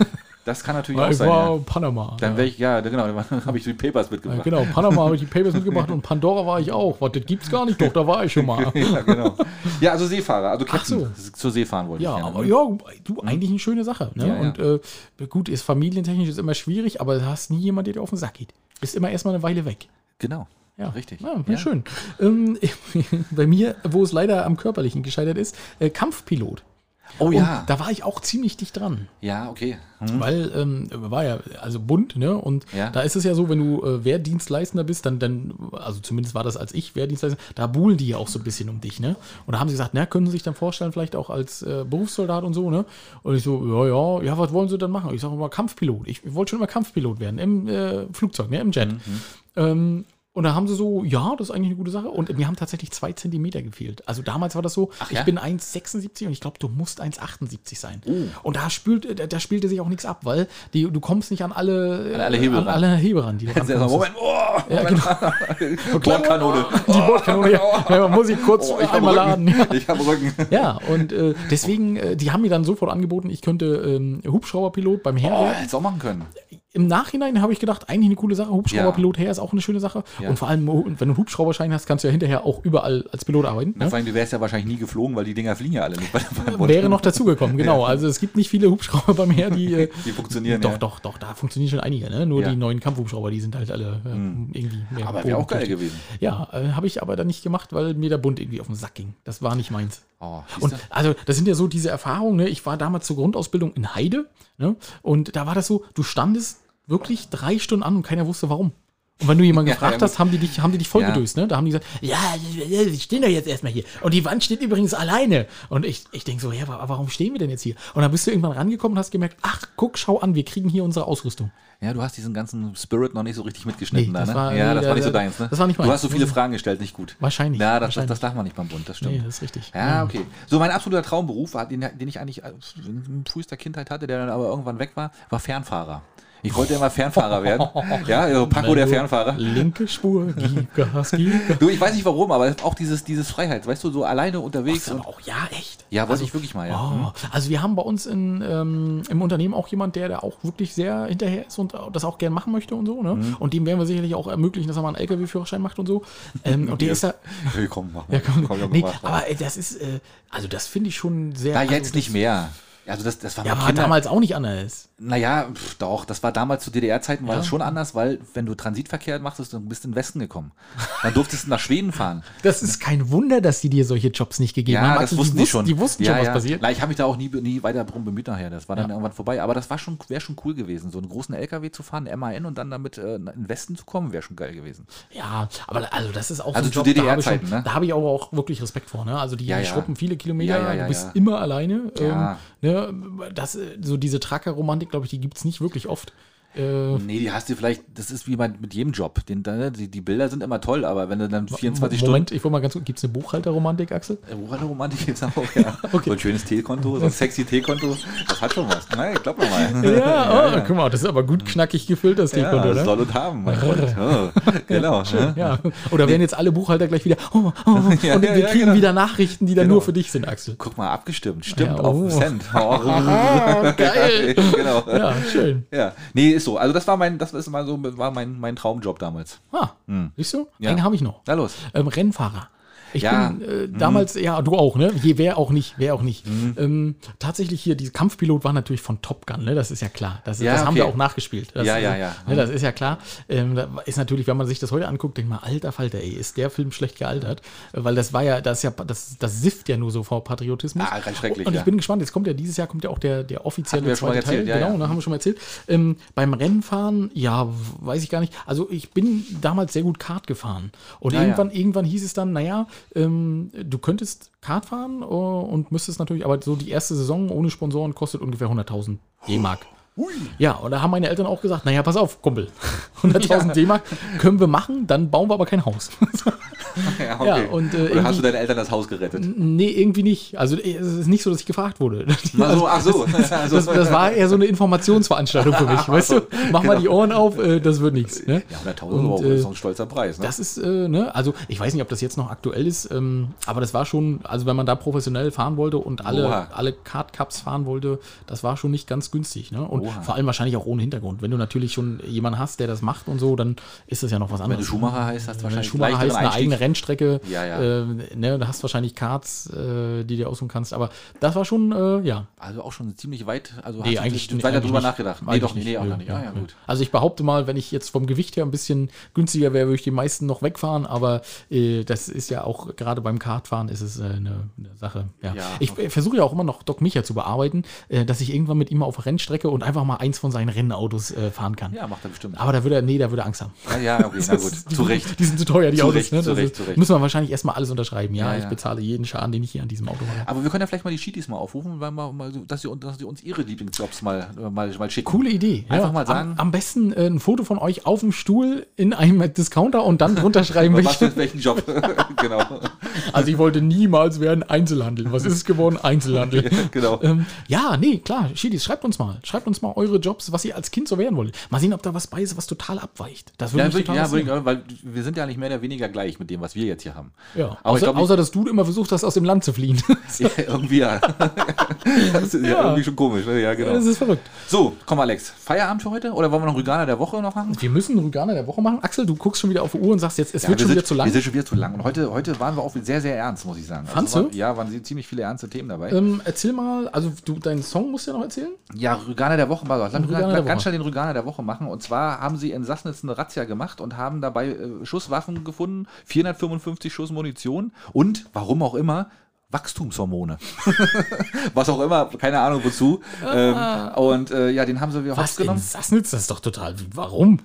das kann natürlich Weil auch ich sein. war Ja. Panama. Dann ja. wäre ich, ja, genau, dann habe ich die Papers Ja, mitgebracht. genau, Panama habe ich die Papers mitgebracht und Pandora war ich auch. Was, das gibt's gar nicht, doch, da war ich schon mal. ja, genau. Ja, also Seefahrer, also Ach so. Captain, zur See fahren wollte Ja, ich gerne. aber ja, du, eigentlich eine schöne Sache. Ne? Ja, ja. Und äh, gut, ist familientechnisch ist immer schwierig, aber du hast nie jemanden, der dir auf den Sack geht. Bist immer erstmal eine Weile weg. Genau. Ja, Richtig. Ja, Ja. schön. Ähm, bei mir, wo es leider am körperlichen gescheitert ist, äh, Kampfpilot. Oh ja. Und da war ich auch ziemlich dicht dran. Ja, okay. Hm. Weil, ähm, war ja, also bunt, ne? Und Ja. da ist es ja so, wenn du äh, Wehrdienstleistender bist, dann, dann, also zumindest war das als ich Wehrdienstleister, da buhlen die ja auch so ein bisschen um dich, ne? Und da haben sie gesagt, na, können Sie sich dann vorstellen, vielleicht auch als äh, Berufssoldat und so, ne? Und ich so, ja, ja, ja, was wollen Sie denn machen? Ich sage immer Kampfpilot. Ich wollte schon immer Kampfpilot werden, im äh, Flugzeug, ne? Im Jet. Mhm. Ähm, und da haben sie so, ja, das ist eigentlich eine gute Sache. Und mir haben tatsächlich zwei Zentimeter gefehlt. Also damals war das so, Ach ich ja? bin 1,76 und ich glaube, du musst 1,78 sein. Oh. Und da, spült, da, da spielte sich auch nichts ab, weil die, du kommst nicht an alle, An alle Hebel an ran. alle Hebel ran, die du erstmal, rankommst. Moment, oh, Ja, Moment. genau. Bordkanone. Die Bordkanone, ja, ja, man muss ich kurz Oh, ich einmal laden. Ja. Ich habe Rücken. Ja, und äh, deswegen, äh, die haben mir dann sofort angeboten, ich könnte ähm, Hubschrauberpilot beim Heer Oh, hättest du auch machen können. Im Nachhinein habe ich gedacht, eigentlich eine coole Sache. Hubschrauberpilot her ist auch eine schöne Sache. Ja. Und vor allem, wenn du einen Hubschrauberschein hast, kannst du ja hinterher auch überall als Pilot arbeiten. Na, Ne? vor allem, du wärst ja wahrscheinlich nie geflogen, weil die Dinger fliegen ja alle nicht bei Bund. Wäre noch dazugekommen, genau. Also es gibt nicht viele Hubschrauber beim Heer, die. äh, Die funktionieren doch, ja. doch, doch, da funktionieren schon einige. Ne? Nur Ja. die neuen Kampfhubschrauber, die sind halt alle äh, irgendwie mehr. Aber wäre auch geil gewesen. Ja, äh, habe ich aber dann nicht gemacht, weil mir der Bund irgendwie auf den Sack ging. Das war nicht meins. Oh, Und siehste? also, das sind ja so diese Erfahrungen. Ne? Ich war damals zur Grundausbildung in Heide. Ne? Und da war das so, du standest wirklich drei Stunden an und keiner wusste warum. Und wenn du jemanden gefragt ja, hast, haben die dich, haben die dich voll Ja. gedöst, ne? Da haben die gesagt, ja, wir stehen doch jetzt erstmal hier. Und die Wand steht übrigens alleine. Und ich, ich denke so, ja, wa- warum stehen wir denn jetzt hier? Und dann bist du irgendwann rangekommen und hast gemerkt, ach, guck, schau an, wir kriegen hier unsere Ausrüstung. ja, du hast diesen ganzen Spirit noch nicht so richtig mitgeschnitten Nee, da, ne? war- ja, das da- war nicht so deins, ne? das war nicht Du meins. hast so viele Fragen gestellt, nicht gut. Wahrscheinlich, Ja, das, das, das darf man nicht beim Bund, das stimmt. Nee, das ist richtig. Ja, okay. So, mein absoluter Traumberuf, den, den ich eigentlich in frühester Kindheit hatte, der dann aber irgendwann weg war, war Fernfahrer. Ich wollte immer Fernfahrer werden. Ja, also Paco der Fernfahrer. Linke Spur, gib Gas, gib. Du, ich weiß nicht warum, aber auch dieses, dieses Freiheit, weißt du, so alleine unterwegs. Und, auch, ja, echt. ja, wollte ich wirklich mal, ja. Oh, also wir haben bei uns in, ähm, im Unternehmen auch jemand, der da auch wirklich sehr hinterher ist und das auch gern machen möchte und so. Ne? Mhm. Und dem werden wir sicherlich auch ermöglichen, dass er mal einen LKW-Führerschein macht und so. Ähm, und der ist da. Hey, komm, mach mal. Ja, komm, Komm, nee, aber das ist, äh, also das finde ich schon sehr. Da also jetzt das- nicht mehr. Also das, das war Ja, war Kindern- damals auch nicht anders. Naja, pf, doch, das war damals zu DDR-Zeiten, war Ja. das schon anders, weil wenn du Transitverkehr machst, dann bist du in den Westen gekommen. Dann durftest du nach Schweden fahren. Das ist kein Wunder, dass sie dir solche Jobs nicht gegeben haben. Ja, das wussten die schon. Die wussten ja, schon, was ja. passiert. Na, ich habe mich da auch nie, nie weiter drum bemüht nachher. Das war dann Ja. irgendwann vorbei. Aber das war schon, wäre schon cool gewesen. So einen großen LKW zu fahren, MAN und dann damit äh, in den Westen zu kommen, wäre schon geil gewesen. Ja, aber also das ist auch Also so zu ein Job, da habe ich, DDR-Zeiten, ne? da habe ich aber auch wirklich Respekt vor. Ne? Also die, Ja, die ja. schruppen viele Kilometer, Ja, ja, ja, du bist ja. immer alleine. Ja. Ähm, ne? Das, äh, so diese Tracker-Romantik, glaube ich, die gibt es nicht wirklich oft. Äh, Nee, die hast du vielleicht, das ist wie bei, mit jedem Job. Den, da- die, die Bilder sind immer toll, aber wenn du dann 24 Moment, ich wollte mal ganz kurz, gibt es eine Buchhalterromantik, Axel? Stunden. Woran Romantik gibt es auch, ja. Okay. So ein schönes Teekonto, so ein sexy Teekonto, das hat schon was. Nein, glaub mal. Ja, oh, guck mal, das ist aber gut knackig gefüllt, das Ja, Teekonto, das ne? soll und haben, mein Freund. Oh, genau. ne? Ja, oder werden jetzt alle Buchhalter gleich wieder, oh, oh, und Ja, wir ja, ja, kriegen genau. wieder Nachrichten, die dann Genau. nur für dich sind, Axel. Guck mal, abgestimmt. Stimmt, Ja, auf oh. den Cent. Oh. Geil. genau. Ja. Ja, schön. Nee, ist so. Also das war mein, das ist mal so, war mein, mein Traumjob damals. Ah, siehst du? Hm. Ja. Einen habe ich noch. Na los. Ähm, Rennfahrer. Ich Ja. bin äh, damals, ja, du auch, ne? Je, wer auch nicht, wer auch nicht. Mhm. Ähm, tatsächlich hier, dieser Kampfpilot war natürlich von Top Gun, ne? Das ist ja klar. Das, Ja, das haben okay. wir auch nachgespielt. Das, Ja, ja, äh, ja. Ne, das ist ja klar. Ähm, da ist natürlich, wenn man sich das heute anguckt, denkt man, alter Falter, ey, ist der Film schlecht gealtert? Weil das war ja, das ist ja, das, das sifft ja nur so vor Patriotismus. Ah, ganz schrecklich, Und ich ja. bin gespannt, jetzt kommt ja dieses Jahr kommt ja auch der, der offizielle wir schon mal zweite Teil. erzählt, ja, genau, ja. haben wir schon mal erzählt. Ähm, beim Rennfahren, ja, weiß ich gar nicht. Also ich bin damals sehr gut Kart gefahren. Und Ja, irgendwann, irgendwann hieß es dann, naja, ähm, du könntest Kart fahren äh, und müsstest natürlich, aber so die erste Saison ohne Sponsoren kostet ungefähr 100.000 D-Mark. Ja, und da haben meine Eltern auch gesagt, naja, pass auf, Kumpel, 100.000 D-Mark können wir machen, dann bauen wir aber kein Haus. Ja, Ja, und, äh, Oder hast du deinen Eltern das Haus gerettet? nee, irgendwie nicht. Also äh, es ist nicht so, dass ich gefragt wurde. Ach so, ach so. Also, Das, das war eher so eine Informationsveranstaltung für mich, weißt du? Mach mal die Ohren auf, äh, das wird nichts. Ne? ja, 100.000 Und, Euro äh, ist doch ein stolzer Preis. Ne? Das ist, äh, ne, also ich weiß nicht, ob das jetzt noch aktuell ist, ähm, aber das war schon, also wenn man da professionell fahren wollte und alle, Oha. alle Kart-Cups fahren wollte, das war schon nicht ganz günstig. Ne? Und Oha. vor allem wahrscheinlich auch ohne Hintergrund. Wenn du natürlich schon jemanden hast, der das macht und so, dann ist das ja noch was Wenn du anderes. Schumacher heißt, hast du Wenn wahrscheinlich Schumacher leichteren heißt, eine Einstieg. eigene Rennstrecke, Ja, ja. Äh, ne, da hast du wahrscheinlich Karts, äh, die dir aussuchen kannst, aber das war schon, äh, ja, Also auch schon ziemlich weit, also Nee, hast eigentlich du weiter drüber nicht. nachgedacht. Nee, doch, nee, nee, auch noch nicht. nö, Ah, ja, gut. Also ich behaupte mal, wenn ich jetzt vom Gewicht her ein bisschen günstiger wäre, würde ich die meisten noch wegfahren, aber äh, das ist ja auch, gerade beim Kartfahren ist es äh, eine, eine Sache. Ja. Ja, ich äh, versuche ja auch immer noch Doc Micha zu bearbeiten, dass ich irgendwann mit ihm auf Rennstrecke und einfach mal eins von seinen Rennautos äh, fahren kann. Ja, macht er bestimmt. Aber da würde er, nee, da würde er Angst haben. Ja, ja, okay, na gut. Zu Recht. Die sind zu teuer, die Zu Autos. Recht, ne? zu Recht, ist- zu Recht. Muss man wahrscheinlich erstmal alles unterschreiben. Ja, Ja, ich ja. bezahle jeden Schaden, den ich hier an diesem Auto habe. Aber wir können ja vielleicht mal die Schiedis mal aufrufen, weil mal, mal, dass, sie, uns- dass sie uns ihre Lieblingsjobs mal, mal, mal schicken. Coole Idee. Einfach mal sagen- Am, am besten äh, ein Foto von euch auf dem Stuhl in einem Discounter und dann drunter schreiben, Was welche. für welchen Job? genau. Also ich wollte niemals werden Einzelhandel. Was ist es geworden? Einzelhandel. genau. Ähm, ja, nee, klar, Schiedis, schreibt uns mal. Schreibt uns mal eure Jobs, was ihr als Kind so werden wollt. Mal sehen, ob da was bei ist, was total abweicht. Das würde Ja, mich total ja, wirklich, weil wir sind ja nicht mehr oder weniger gleich mit dem, was wir jetzt hier haben. Ja, Aber außer, glaub, außer, dass du immer versucht hast, aus dem Land zu fliehen. Ja, irgendwie ja. das ist ja. Ja. irgendwie schon komisch. ne? Ja, genau. das ist verrückt. So, komm Alex, Feierabend für heute? Oder wollen wir noch Rüganer der Woche noch machen? Wir müssen Rüganer der Woche machen. Axel, du guckst schon wieder auf die Uhr und sagst jetzt, es Ja, wird wir schon sind, wieder zu lang. Wir sind schon wieder zu lang. Und heute, heute waren wir auch sehr, sehr ernst, muss ich sagen. Fandst also, du? Ja, waren ziemlich viele ernste Themen dabei. Ähm, erzähl mal, also du, deinen Song musst du ja noch erzählen? Ja, Rüganer der Woche, Margot. Lass mich ganz- Woche. schnell den Rüganer der Woche machen. Und zwar haben sie in Sassnitz eine Razzia gemacht und haben dabei äh, Schusswaffen gefunden, 455 Schuss Munition und, warum auch immer, Wachstumshormone. Was auch immer, keine Ahnung wozu. Ähm, und äh, ja, den haben sie wieder hops in genommen. Sassnitz? Das ist doch total. Warum?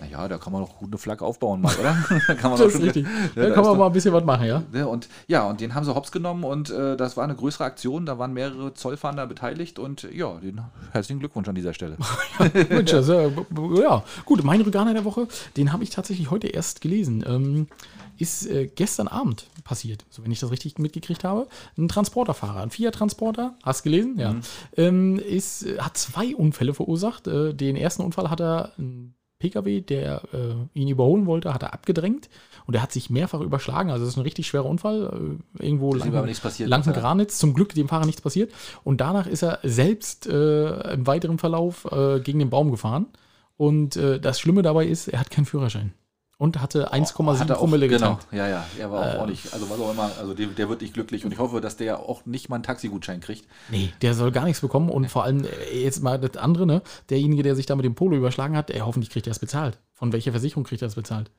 Naja, da kann man doch gut eine Flagge aufbauen mal, oder? da kann man Das doch ist schon- richtig. Ja, Da da kann man doch- mal ein bisschen was machen, ja? Ne, und ja, und den haben sie hops genommen und äh, das war eine größere Aktion. Da waren mehrere Zollfahnder beteiligt und ja, den herzlichen Glückwunsch an dieser Stelle. Mensch, das, äh, ja, gut, mein Rüganer der Woche, den habe ich tatsächlich heute erst gelesen. Ähm, ist äh, gestern Abend passiert, so wenn ich das richtig mitgekriegt habe. Ein Transporterfahrer, ein Fiat-Transporter, hast du gelesen? Ja. Ähm, ist, hat zwei Unfälle verursacht. Äh, den ersten Unfall hat er ein PKW, der äh, ihn überholen wollte, hat er abgedrängt und er hat sich mehrfach überschlagen. Also das ist ein richtig schwerer Unfall. Äh, irgendwo sei Dank. Granitz. Zum Glück dem Fahrer nichts passiert. Und danach ist er selbst äh, im weiteren Verlauf äh, gegen den Baum gefahren. Und äh, das Schlimme dabei ist, er hat keinen Führerschein. Und hatte 1,7 Oh, Hat er auch- Promille Genau, getankt. ja, ja. Er war auch Äh. ordentlich. Also was auch immer, also der, der wird nicht glücklich und ich hoffe, dass der auch nicht mal einen Taxigutschein kriegt. Nee, der soll gar nichts bekommen und vor allem äh, jetzt mal das andere, ne? Derjenige, der sich da mit dem Polo überschlagen hat, ey, hoffentlich kriegt er es bezahlt. Von welcher Versicherung kriegt er es bezahlt?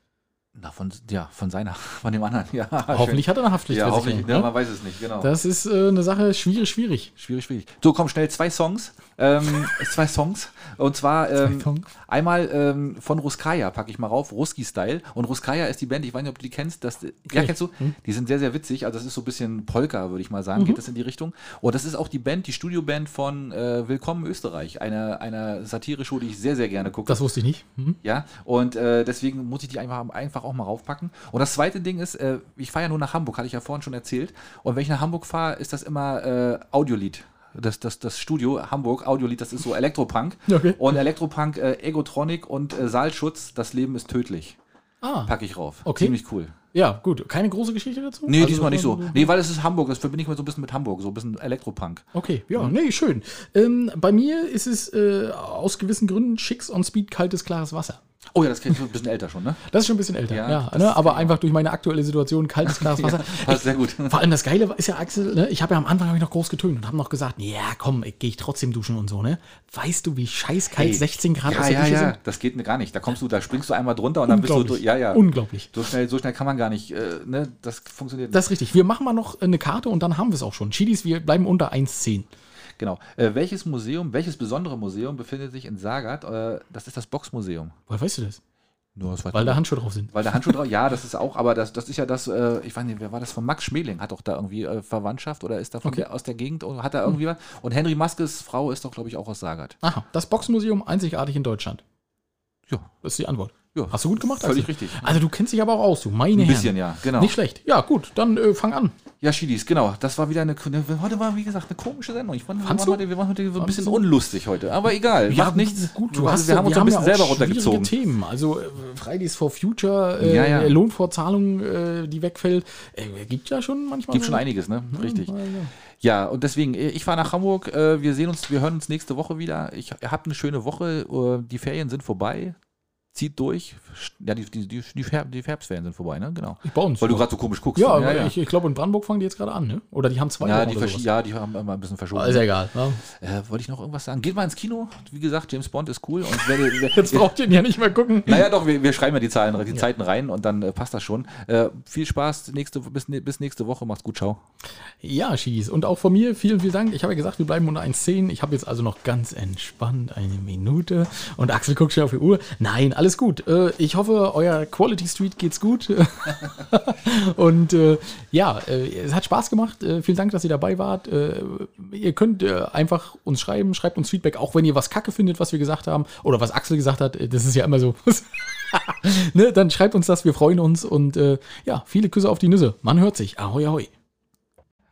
Na, von, ja, von seiner, von dem anderen. Ja, hoffentlich hat er eine Ja, Haftpflichtversicherung. hoffentlich. ne? Ja, man weiß es nicht, genau. Das ist äh, eine Sache schwierig, schwierig. Schwierig, schwierig. So, komm, schnell zwei Songs. Ähm, zwei Songs. Und zwar ähm, Songs. einmal ähm, von Ruskaya packe ich mal rauf, Ruski Style. Und Ruskaya ist die Band, ich weiß nicht, ob du die kennst. Das, ja, ich. kennst du? Hm. Die sind sehr, sehr witzig. Also, das ist so ein bisschen Polka, würde ich mal Mhm. sagen, geht das in die Richtung. Und das ist auch die Band, die Studioband von äh, Willkommen Österreich. Eine, eine Satire-Show, die ich sehr, sehr gerne gucke. Das wusste ich nicht. Mhm. Ja, und äh, deswegen muss ich die einfach, einfach auch mal raufpacken. Und das zweite Ding ist, äh, ich fahre ja nur nach Hamburg, hatte ich ja vorhin schon erzählt. Und wenn ich nach Hamburg fahre, ist das immer äh, Audiolied. Das, das, das Studio Hamburg, Audiolied, das ist so Elektropunk. Okay. Und Elektropunk, äh, Egotronic und äh, Saalschutz, das Leben ist tödlich. Ah, Packe ich rauf. Okay. Ziemlich cool. ja, gut. Keine große Geschichte dazu? Nee, Also, diesmal nicht so. Nee, weil es ist Hamburg, das verbinde ich mir so ein bisschen mit Hamburg, so ein bisschen Elektropunk. Okay, ja, nee, schön. Ähm, bei mir ist es äh, aus gewissen Gründen Schicks on Speed kaltes, klares Wasser. Oh ja, das klingt so ein bisschen älter schon, ne? Das ist schon ein bisschen älter, Ja, ja. ne? ist Aber genau. einfach durch meine aktuelle Situation kaltes, klares Wasser. Passt sehr gut. Vor allem das Geile ist ja, Axel, ne? ich habe ja am Anfang hab ich noch groß getönt und habe noch gesagt, ja komm, gehe ich trotzdem duschen und so, ne? Weißt du, wie scheißkalt Hey, 16 Grad ja, der ja, ja, sind? das geht mir gar nicht. Da kommst du, da springst du einmal drunter und dann bist du, ja, ja. Unglaublich. So schnell, so schnell kann man gar nicht, äh, ne, das funktioniert Das ist richtig. Wir machen mal noch eine Karte und dann haben wir es auch schon. Chidis, wir bleiben unter 1,10. Genau. Äh, welches Museum, welches besondere Museum befindet sich in Sagat? Äh, das ist das Boxmuseum. Woher weißt du das? Nur das Weil da. Handschuhe drauf sind. weil da Handschuhe drauf, ja, das ist auch, aber das, das ist ja das, äh, ich weiß nicht, wer war das von Max Schmeling? Hat doch da irgendwie äh, Verwandtschaft oder ist da Okay. der, aus der Gegend und hat da irgendwie was? Und Henry Maskes Frau ist doch, glaube ich, auch aus Sagat. Aha, das Boxmuseum einzigartig in Deutschland. Ja. Das ist die Antwort. Ja, Hast du gut gemacht, Völlig Axel? richtig. Also du kennst dich aber auch aus, du meine Ein Herren. bisschen, ja, genau. Nicht schlecht. Ja, gut, dann äh, fang an. Ja, Schiedis, genau. Das war wieder eine, eine, heute war, wie gesagt, eine komische Sendung. Ich fand, wir, waren du? heute, wir waren heute so ein bisschen unlustig heute. Aber egal, macht nichts. Gut, wir, du hast wir haben uns so ein bisschen ja selber runtergezogen. Themen. Also äh, Fridays for Future, äh, Ja, ja. Lohnfortzahlung, äh, die wegfällt. Äh, gibt ja schon manchmal. Gibt so- schon einiges, ne? Richtig. Ja, ja. Ja, und deswegen, äh, ich fahre nach Hamburg. äh, Wir sehen uns, wir hören uns nächste Woche wieder. Ich habt eine schöne Woche. Die Ferien sind vorbei. Zieht durch. Ja, die, die, die, die, Färb, die Färbsferien sind vorbei, ne? Genau. Bei uns. Weil du gerade so komisch guckst. ja, ne? aber Ich, ich glaube, in Brandenburg fangen die jetzt gerade an, ne? Oder die haben zwei ja, die sowas. ja, die haben immer ein bisschen verschoben. Ist ja egal. Ne? Äh, Wollte ich noch irgendwas sagen? Geht mal ins Kino. Wie gesagt, James Bond ist cool. Und wer, wer, Jetzt braucht ihr ihn ja nicht mehr gucken. Naja, doch, wir, wir schreiben ja die Zahlen, die Zeiten rein und dann äh, passt das schon. Äh, viel Spaß nächste, bis, bis nächste Woche. Macht's gut, ciao. Ja, Schis. Und auch von mir vielen, vielen Dank. Ich habe ja gesagt, wir bleiben unter 1,10. Ich habe jetzt also noch ganz entspannt eine Minute. Und Axel guckt schon auf die Uhr. Nein, alles gut. Äh, Ich hoffe, euer Quality Street geht's gut. Und äh, ja, äh, es hat Spaß gemacht. Vielen Dank, dass ihr dabei wart. Ihr könnt einfach uns schreiben, schreibt uns Feedback, auch wenn ihr was Kacke findet, was wir gesagt haben. Oder was Axel gesagt hat. Das ist ja immer so. ne? Dann schreibt uns das, wir freuen uns. Und ja, viele Küsse auf die Nüsse. Man hört sich. Ahoi, ahoi.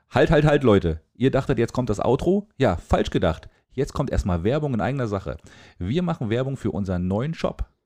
Halt, halt, halt, Leute. Ihr dachtet, jetzt kommt das Outro? Ja, falsch gedacht. Jetzt kommt erstmal Werbung in eigener Sache. Wir machen Werbung für unseren neuen Shop.